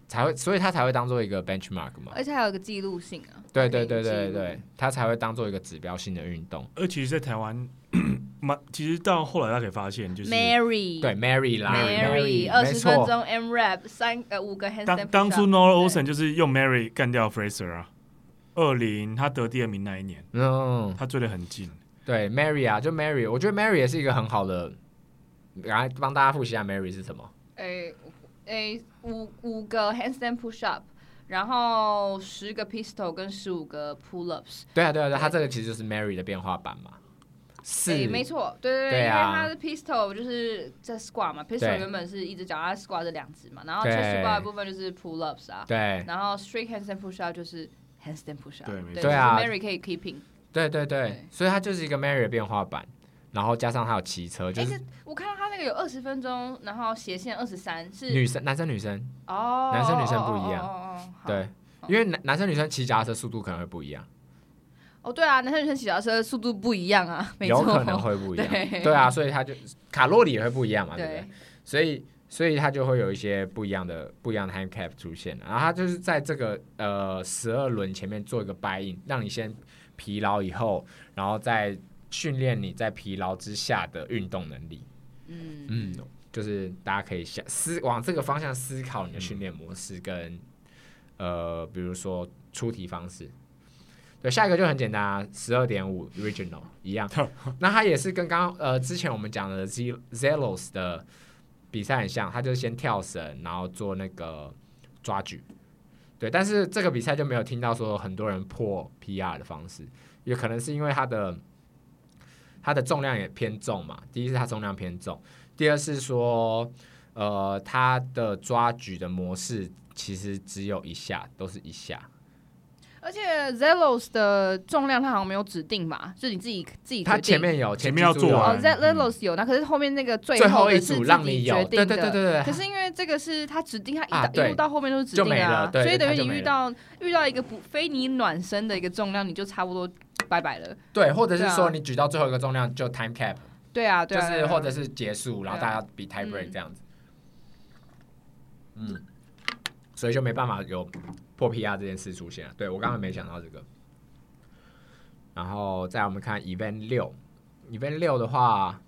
才会，所以它才会当做一个 benchmark 嘛。而且还有一个记录性啊。对对对对对，它才会当做一个指标性的运动。而其实，在台湾，其实到后来大家可以发现，就是 Mary 对 Mary 啦，Mary 二十分钟 M rap 三呃五个 handstand。当当初 Nora Olsen 就是用 Mary 干掉 Fraser 啊，二零他得第二名那一年，嗯，他追得很近。对，Mary 啊，就 Mary，我觉得 Mary 也是一个很好的，来帮大家复习一下 Mary 是什么？诶诶，五五个 handstand push up，然后十个 pistol 跟十五个 pull ups。对啊对啊对，它这个其实就是 Mary 的变化版嘛。是，没错，对对对，因为它的 pistol 就是在 squat 嘛，pistol 原本是一只脚，它 squat 这两只嘛，然后 chest squat 的部分就是 pull ups 啊，对，然后 straight handstand push up 就是 handstand push up，对对啊，Mary 可以 keeping。对对对，对所以它就是一个 Mary 的变化版，然后加上他有骑车，就是我看到他那个有二十分钟，然后斜线二十三是女生男生女生。哦，男生女生不一样，对，因为男男生女生骑脚踏车速度可能会不一样。哦，对啊，男生女生骑脚踏车速度不一样啊，有可能会不一样，对，对啊，所以他就卡路里也会不一样嘛，对。不对？所以所以他就会有一些不一样的不一样的 time cap 出现，然后他就是在这个呃十二轮前面做一个 buy in，让你先。疲劳以后，然后再训练你在疲劳之下的运动能力。嗯嗯，就是大家可以想思往这个方向思考你的训练模式跟、嗯、呃，比如说出题方式。对，下一个就很简单啊，十二点五 regional 一样。那它也是跟刚刚呃之前我们讲的 z zelos 的比赛很像，它就是先跳绳，然后做那个抓举。对，但是这个比赛就没有听到说很多人破 PR 的方式，也可能是因为它的它的重量也偏重嘛。第一是它重量偏重，第二是说呃它的抓举的模式其实只有一下，都是一下。而且 Zelos 的重量它好像没有指定吧，就是你自己自己。它前面有，前面要做哦，Zelos 有，那可是后面那个最后一组让你决定的。对对对对对。可是因为这个是它指定，它一一路到后面都是指定啊，所以等于你遇到遇到一个不非你暖身的一个重量，你就差不多拜拜了。对，或者是说你举到最后一个重量就 time cap。对啊，对啊。就是或者是结束，然后大家比 tie break 这样子。嗯，所以就没办法有破 PR 这件事出现了。对，我刚刚没想到这个。然后再我们看 Event 六，Event 六的话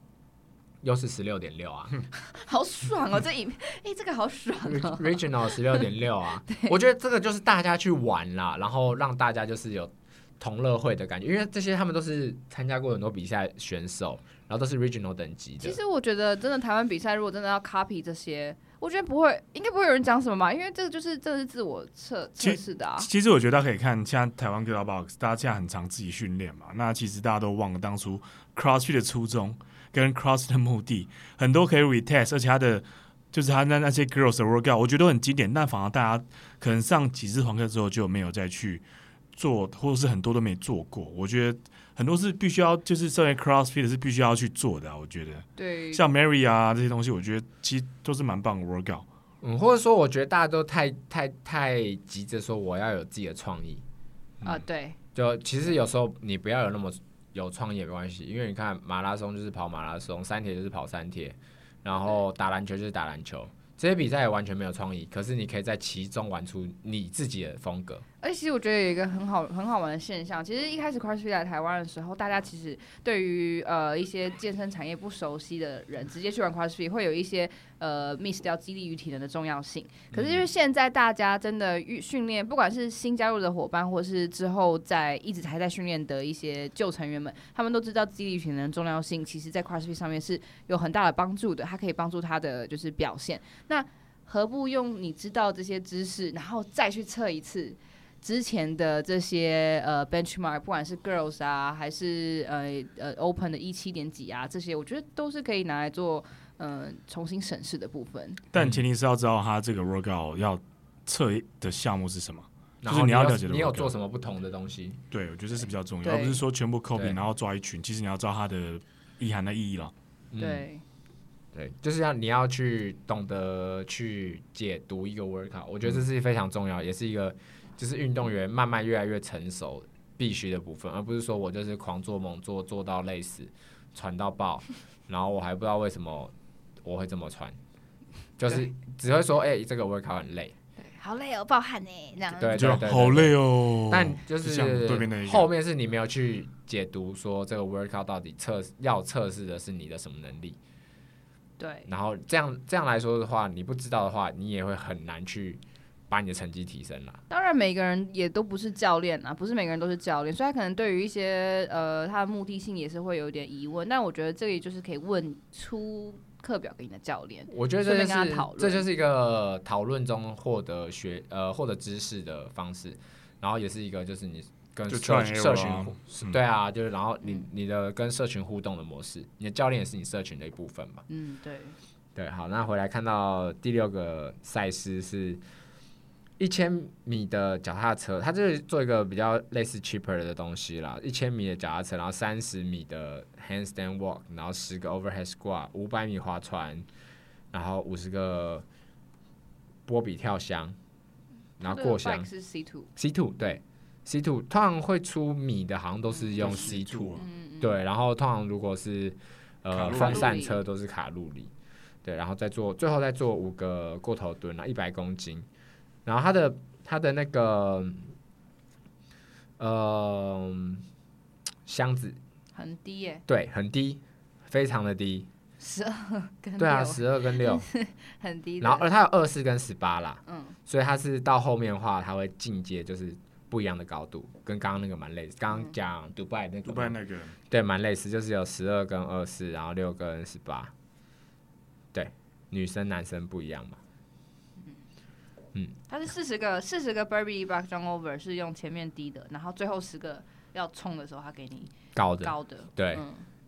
又是十六点六啊，好爽哦！这 一哎，这个好爽哦，Regional 十六点六啊，我觉得这个就是大家去玩啦，然后让大家就是有同乐会的感觉，因为这些他们都是参加过很多比赛选手，然后都是 Regional 等级的。其实我觉得，真的台湾比赛如果真的要 copy 这些。我觉得不会，应该不会有人讲什么吧，因为这个就是这是自我测测试的啊。其实我觉得大家可以看，现在台湾 Girlbox，大家现在很常自己训练嘛。那其实大家都忘了当初 CrossFit 的初衷跟 CrossFit 的目的，很多可以 retest，而且他的就是他那那些 girls 的 workout，我觉得都很经典。但反而大家可能上几次团课之后就没有再去做，或者是很多都没做过。我觉得。很多是必须要，就是身为 CrossFit 是必须要去做的，啊，我觉得。对。像 Mary 啊这些东西，我觉得其实都是蛮棒的 workout。嗯，或者说，我觉得大家都太太太急着说我要有自己的创意。啊，对。就其实有时候你不要有那么有创意也没关系，因为你看马拉松就是跑马拉松，三铁就是跑三铁，然后打篮球就是打篮球。这些比赛也完全没有创意，可是你可以在其中玩出你自己的风格。而且其实我觉得有一个很好很好玩的现象，其实一开始 CrossFit 来台湾的时候，大家其实对于呃一些健身产业不熟悉的人，直接去玩 CrossFit 会有一些呃 miss 掉激励与体能的重要性。可是因为现在大家真的训练，不管是新加入的伙伴，或是之后在一直还在训练的一些旧成员们，他们都知道激励与体能的重要性，其实在 CrossFit 上面是有很大的帮助的，它可以帮助他的就是表现。那何不用你知道这些知识，然后再去测一次之前的这些呃 benchmark，不管是 girls 啊，还是呃呃 open 的一七点几啊，这些我觉得都是可以拿来做嗯、呃、重新审视的部分。但前提是要知道他这个 workout 要测的项目是什么，然后你要了解你有做什么不同的东西。对，我觉得这是比较重要，而不是说全部 copy 然后抓一群。其实你要知道它的意涵的意义了。对。对，就是要你要去懂得去解读一个 workout，我觉得这是非常重要，也是一个就是运动员慢慢越来越成熟必须的部分，而不是说我就是狂做猛做做到累死，喘到爆，然后我还不知道为什么我会这么喘，就是只会说哎、欸，这个 workout 很累，好累哦，爆汗呢，这样，对对对，好累哦，但就是后面是你没有去解读说这个 workout 到底测要测试的是你的什么能力。对，然后这样这样来说的话，你不知道的话，你也会很难去把你的成绩提升了。当然，每个人也都不是教练啊，不是每个人都是教练，所以他可能对于一些呃他的目的性也是会有点疑问。但我觉得这里就是可以问出课表给你的教练，我觉得这就是这就是一个讨论中获得学呃获得知识的方式，然后也是一个就是你。跟社社群，对啊，就是然后你你的跟社群互动的模式，你的教练也是你社群的一部分嘛。嗯，对，对，好，那回来看到第六个赛事是一千米的脚踏车，它就是做一个比较类似 cheaper 的东西啦。一千米的脚踏车，然后三十米的 handstand walk，然后十个 overhead squat，五百米划船，然后五十个波比跳箱，然后过箱。是 C two C two 对。C two 通常会出米的，好像都是用 C two，对，然后通常如果是呃风扇车都是卡路里，对，然后再做最后再做五个过头蹲啊，一百公斤，然后它的它的那个呃箱子。很低耶，对，很低，非常的低，十二跟对啊，十二跟六。很低，然后而它有二四跟十八啦，嗯，所以它是到后面的话，它会进阶就是。不一样的高度，跟刚刚那个蛮类似。刚刚讲迪拜那个，迪拜那个，对，蛮类似，就是有十二跟二四，然后六跟十八。对，女生男生不一样嘛。嗯，它是四十个，四十个 Burpee Box Jump Over 是用前面低的，然后最后十个要冲的时候，他给你高的，高的，对，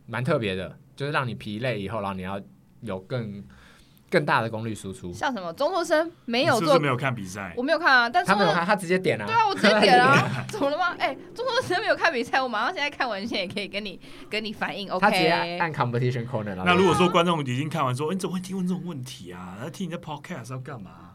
蛮、嗯、特别的，就是让你疲累以后，然后你要有更。更大的功率输出，像什么中途生没有做，没有看比赛，我没有看啊，但是他没有看，他直接点啊，对啊，我直接点啊，怎么了吗？哎、欸，中途生没有看比赛，我马上现在看文献也可以跟你跟你反应。OK，他直接按 competition corner。那如果说观众已经看完说，哎、欸，你怎么会提问这种问题啊？他听你的 podcast 要干嘛？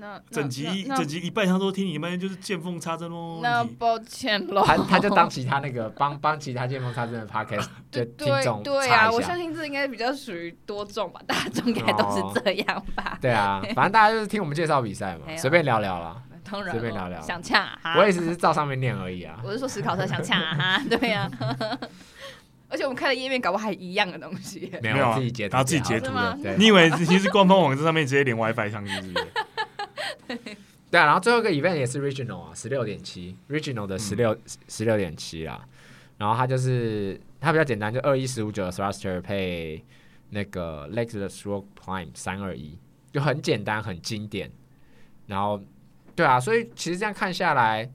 那整集整集一半他都听你们就是见缝插针喽。那抱歉喽。他他就当其他那个帮帮其他见缝插针的 podcast 就听众对啊，我相信这应该比较属于多众吧，大众应该都是这样吧。对啊，反正大家就是听我们介绍比赛嘛，随便聊聊啦。当然，随便聊聊。想呛啊？我也只是照上面念而已啊。我是说史考特想呛哈？对呀。而且我们开的页面搞不好还一样的东西，没有自己截图，然后自己截图的。你以为其实官方网站上面直接连 WiFi 上去是不是？对啊，然后最后一个 event 也是 regional 啊，十六点七，regional 的十六十六点七啊。然后它就是它比较简单，就二一十五九的 thruster 配那个 legs 的 stroke climb 三二一，就很简单很经典。然后对啊，所以其实这样看下来，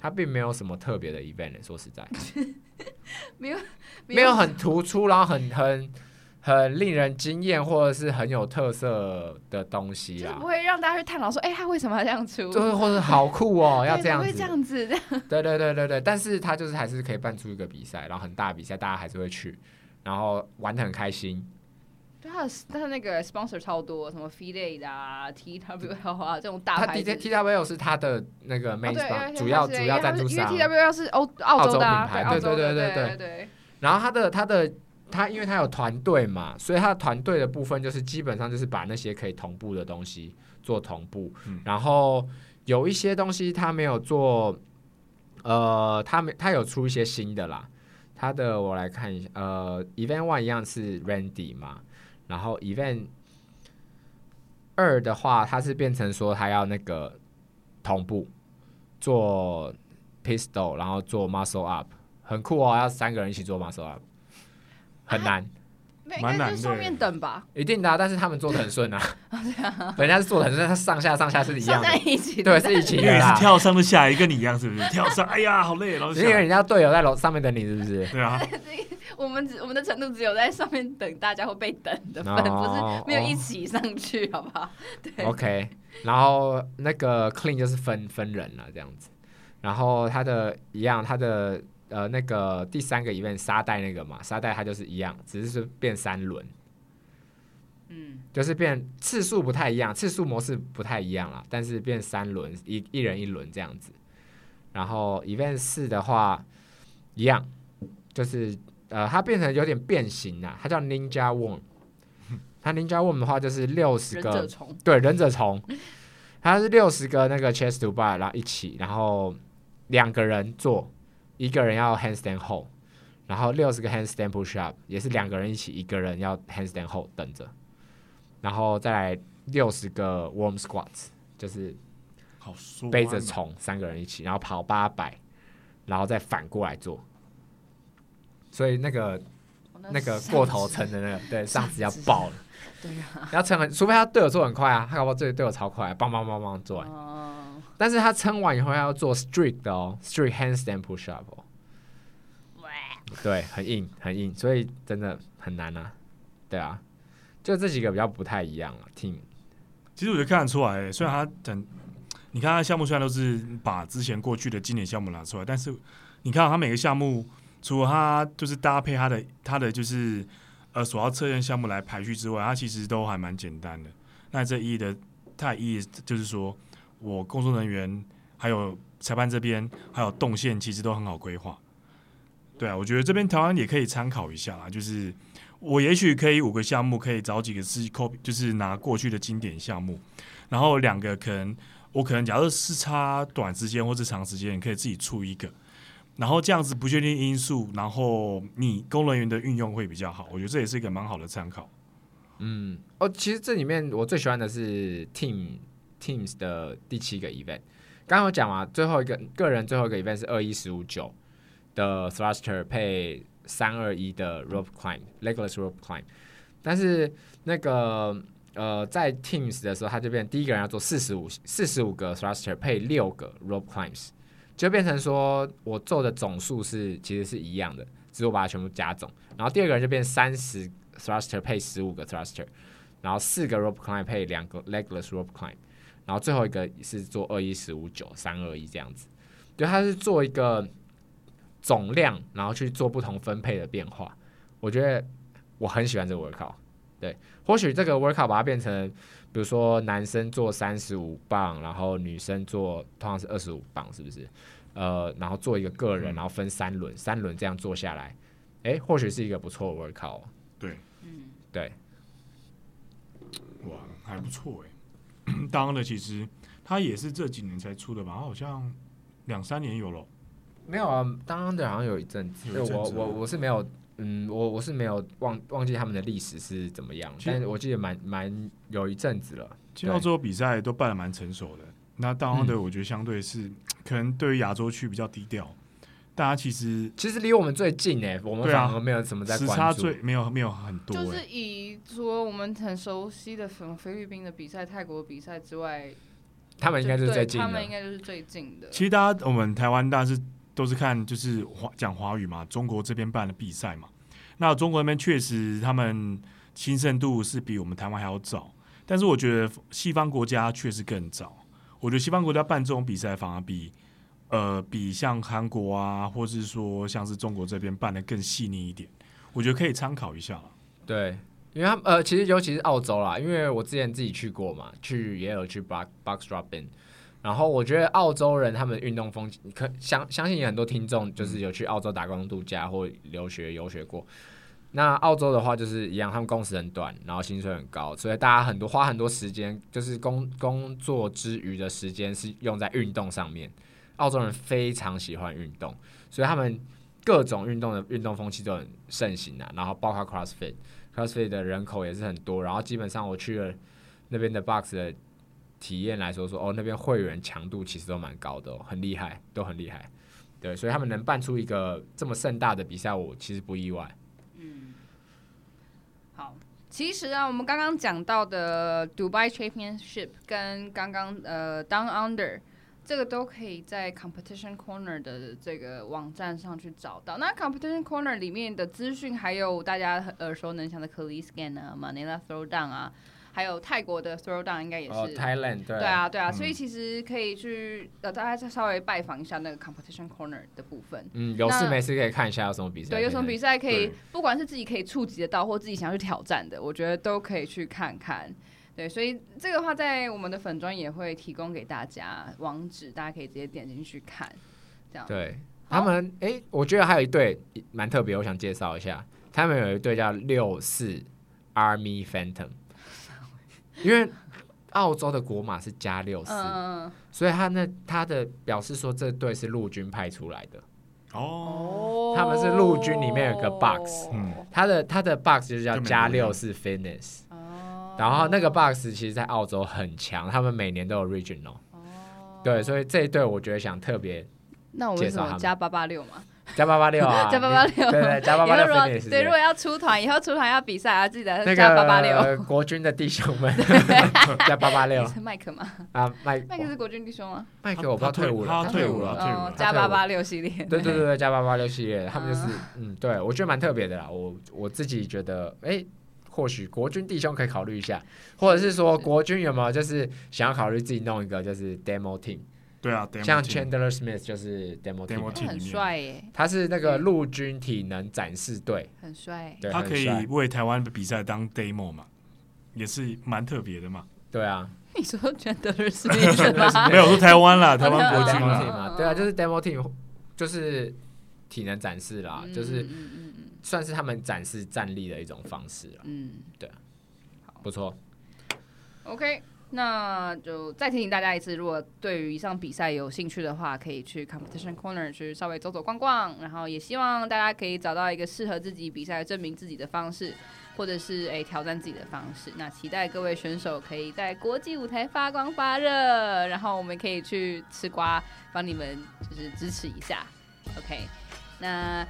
它并没有什么特别的 event，说实在。没有，没有很突出，然后很很很令人惊艳，或者是很有特色的东西啊，不会让大家去探讨说，哎、欸，他为什么要这样出？就是或者好酷哦，要这样子，会这样子，对对对对对，但是他就是还是可以办出一个比赛，然后很大的比赛，大家还是会去，然后玩的很开心。对他的他那个 sponsor 超多，什么 FIDE 啊、TWL 啊这种大牌子。他 TWL 是他的那个 main sponsor，主要主要赞助商。因为 TWL 是欧澳洲的品牌，对对对对对。然后他的他的他，因为他有团队嘛，所以他的团队的部分就是基本上就是把那些可以同步的东西做同步。然后有一些东西他没有做，呃，他没他有出一些新的啦。他的我来看一下，呃，Event One 一样是 Randy 嘛。然后 event 二的话，它是变成说他要那个同步做 pistol，然后做 muscle up，很酷哦，要三个人一起做 muscle up，很难。蛮难的，上面等吧，一定的、啊，但是他们做的很顺 啊。人家是做的很顺，他上下上下是一样的，一起对，是一起的。因为是跳上的下来跟你一样，是不是？跳上，哎呀，好累，然后因为人家队友在楼上面等你，是不是？对啊。我们只我们的程度只有在上面等大家会被等的份，不是没有一起上去，好不好？对。OK，然后那个 clean 就是分分人了，这样子。然后他的一样，他的。呃，那个第三个 event 沙袋那个嘛，沙袋它就是一样，只是是变三轮，嗯，就是变次数不太一样，次数模式不太一样啦，但是变三轮，一一人一轮这样子。然后 event 四的话一样，就是呃，它变成有点变形啦，它叫 Ninja Worm，它 Ninja Worm 的话就是六十个，对，忍者虫，它是六十个那个 chest to bar，然后一起，然后两个人做。一个人要 handstand hold，然后六十个 handstand push up，也是两个人一起，一个人要 handstand hold 等着，然后再来六十个 warm squats，就是背着虫三个人一起，然后跑八百，然后再反过来做，所以那个那个过头撑的那个，对，上肢要爆了，对呀，要撑很，除非他队友做很快啊，他搞不好这队友超快，梆梆梆梆做完。但是他撑完以后要做 strict 的哦，strict handstand push up 哦，对，很硬很硬，所以真的很难啊，对啊，就这几个比较不太一样啊。team，其实我觉得看得出来，虽然他等，你看他项目虽然都是把之前过去的经典项目拿出来，但是你看他每个项目，除了他就是搭配他的他的就是呃所要测验项目来排序之外，他其实都还蛮简单的。那这意义的，太意义就是说。我工作人员还有裁判这边还有动线，其实都很好规划。对啊，我觉得这边台湾也可以参考一下啦。就是我也许可以五个项目，可以找几个是 copy，就是拿过去的经典项目，然后两个可能我可能假设是差短时间或是长时间，你可以自己出一个，然后这样子不确定因素，然后你工作人员的运用会比较好。我觉得这也是一个蛮好的参考。嗯，哦，其实这里面我最喜欢的是 team。Teams 的第七个 event，刚刚有讲完，最后一个个人最后一个 event 是二一十五九的 thruster 配三二一的 rope climb，legless rope climb。但是那个呃，在 Teams 的时候，他就变第一个人要做四十五四十五个 thruster 配六个 rope climbs，就变成说我做的总数是其实是一样的，只是我把它全部加总。然后第二个人就变三十 thruster 配十五个 thruster，然后四个 rope climb 配两个 legless rope climb。然后最后一个是做二一十五九三二一这样子，对它是做一个总量，然后去做不同分配的变化。我觉得我很喜欢这个 workout，对，或许这个 workout 把它变成，比如说男生做三十五磅，然后女生做通常是二十五磅，是不是？呃，然后做一个个人，然后分三轮，三轮这样做下来，哎，或许是一个不错的 workout。对，嗯，对，哇，还不错哎。当然的，其实他也是这几年才出的吧？好像两三年有了。没有啊，当的好像有一阵子。我我我是没有，嗯，我我是没有忘忘记他们的历史是怎么样，但是我记得蛮蛮有一阵子了。其实澳洲比赛都办的蛮成熟的。那当的，我觉得相对是。嗯可能对于亚洲区比较低调，大家其实其实离我们最近哎，我们反而没有怎么在关注，时差最没有没有很多。就是以说我们很熟悉的什么菲律宾的比赛、泰国比赛之外，他们应该是最近的，他们应该就是最近的。其实大家我们台湾大是都是看就是华讲华语嘛，中国这边办的比赛嘛，那中国那边确实他们兴盛度是比我们台湾还要早，但是我觉得西方国家确实更早。我觉得西方国家办这种比赛反而比，呃，比像韩国啊，或是说像是中国这边办得更细腻一点。我觉得可以参考一下。对，因为他们呃，其实尤其是澳洲啦，因为我之前自己去过嘛，去也有去 box box dropping，然后我觉得澳洲人他们运动风气，可相相信有很多听众就是有去澳洲打工度假或留学游学过。那澳洲的话就是一样，他们工时很短，然后薪水很高，所以大家很多花很多时间，就是工工作之余的时间是用在运动上面。澳洲人非常喜欢运动，所以他们各种运动的运动风气都很盛行啊。然后包括 CrossFit，CrossFit 的人口也是很多。然后基本上我去了那边的 Box 的体验来说说，哦，那边会员强度其实都蛮高的哦，很厉害，都很厉害。对，所以他们能办出一个这么盛大的比赛，我其实不意外。嗯，好其实啊，我们刚刚讲到的 Dubai Championship 跟刚刚呃 Down Under 这个都可以在 Competition Corner 的这个网站上去找到。那 Competition Corner 里面的资讯还有大家耳熟能详的 Kelly Scan 啊，Manila Throwdown 啊。还有泰国的 Throwdown 应该也是，Thailand 对，对啊对啊，所以其实可以去呃，大家再稍微拜访一下那个 Competition Corner 的部分。嗯，有事没事可以看一下有什么比赛。对，有什么比赛可以，不管是自己可以触及得到，或自己想要去挑战的，我觉得都可以去看看。对，所以这个话在我们的粉专也会提供给大家网址，大家可以直接点进去看。这样。对，他们哎、欸，我觉得还有一对蛮特别，我想介绍一下，他们有一对叫六四 Army Phantom。因为澳洲的国马是加六四，所以他那他的表示说这队是陆军派出来的哦，他们是陆军里面有个 box，嗯，他的他的 box 就是叫加六四 fitness，然后那个 box 其实在澳洲很强，他们每年都有 regional，对，所以这一对我觉得想特别，那我为什么加八八六嘛？加八八六啊！加八八六，对对，加八八六。对，如果要出团，以后出团要比赛啊，记得加八八六。国军的弟兄们，加八八六。是麦克吗？啊，麦麦克是国军弟兄吗？麦克我不知道退伍了，他退伍了，退伍了。加八八六系列。对对对对，加八八六系列，他们就是嗯，对我觉得蛮特别的啦。我我自己觉得，哎，或许国军弟兄可以考虑一下，或者是说国军有没有就是想要考虑自己弄一个就是 demo team。对啊，像 Chandler Smith 就是 demo team，他很帅耶。他是那个陆军体能展示队，很帅。他可以为台湾的比赛当 demo 嘛，也是蛮特别的嘛。对啊，你说 Chandler Smith？没有说台湾啦，台湾国军嘛。对啊，就是 demo team，就是体能展示啦，就是算是他们展示战力的一种方式了。嗯，对，不错。OK。那就再提醒大家一次，如果对于以上比赛有兴趣的话，可以去 Competition Corner 去稍微走走逛逛，然后也希望大家可以找到一个适合自己比赛证明自己的方式，或者是诶、欸、挑战自己的方式。那期待各位选手可以在国际舞台发光发热，然后我们可以去吃瓜，帮你们就是支持一下。OK，那。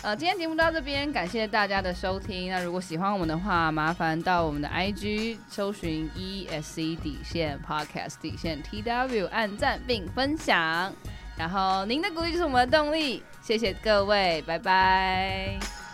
呃，今天节目到这边，感谢大家的收听。那如果喜欢我们的话，麻烦到我们的 IG 搜寻 ESC 底线 Podcast 底线 TW，按赞并分享。然后您的鼓励就是我们的动力，谢谢各位，拜拜。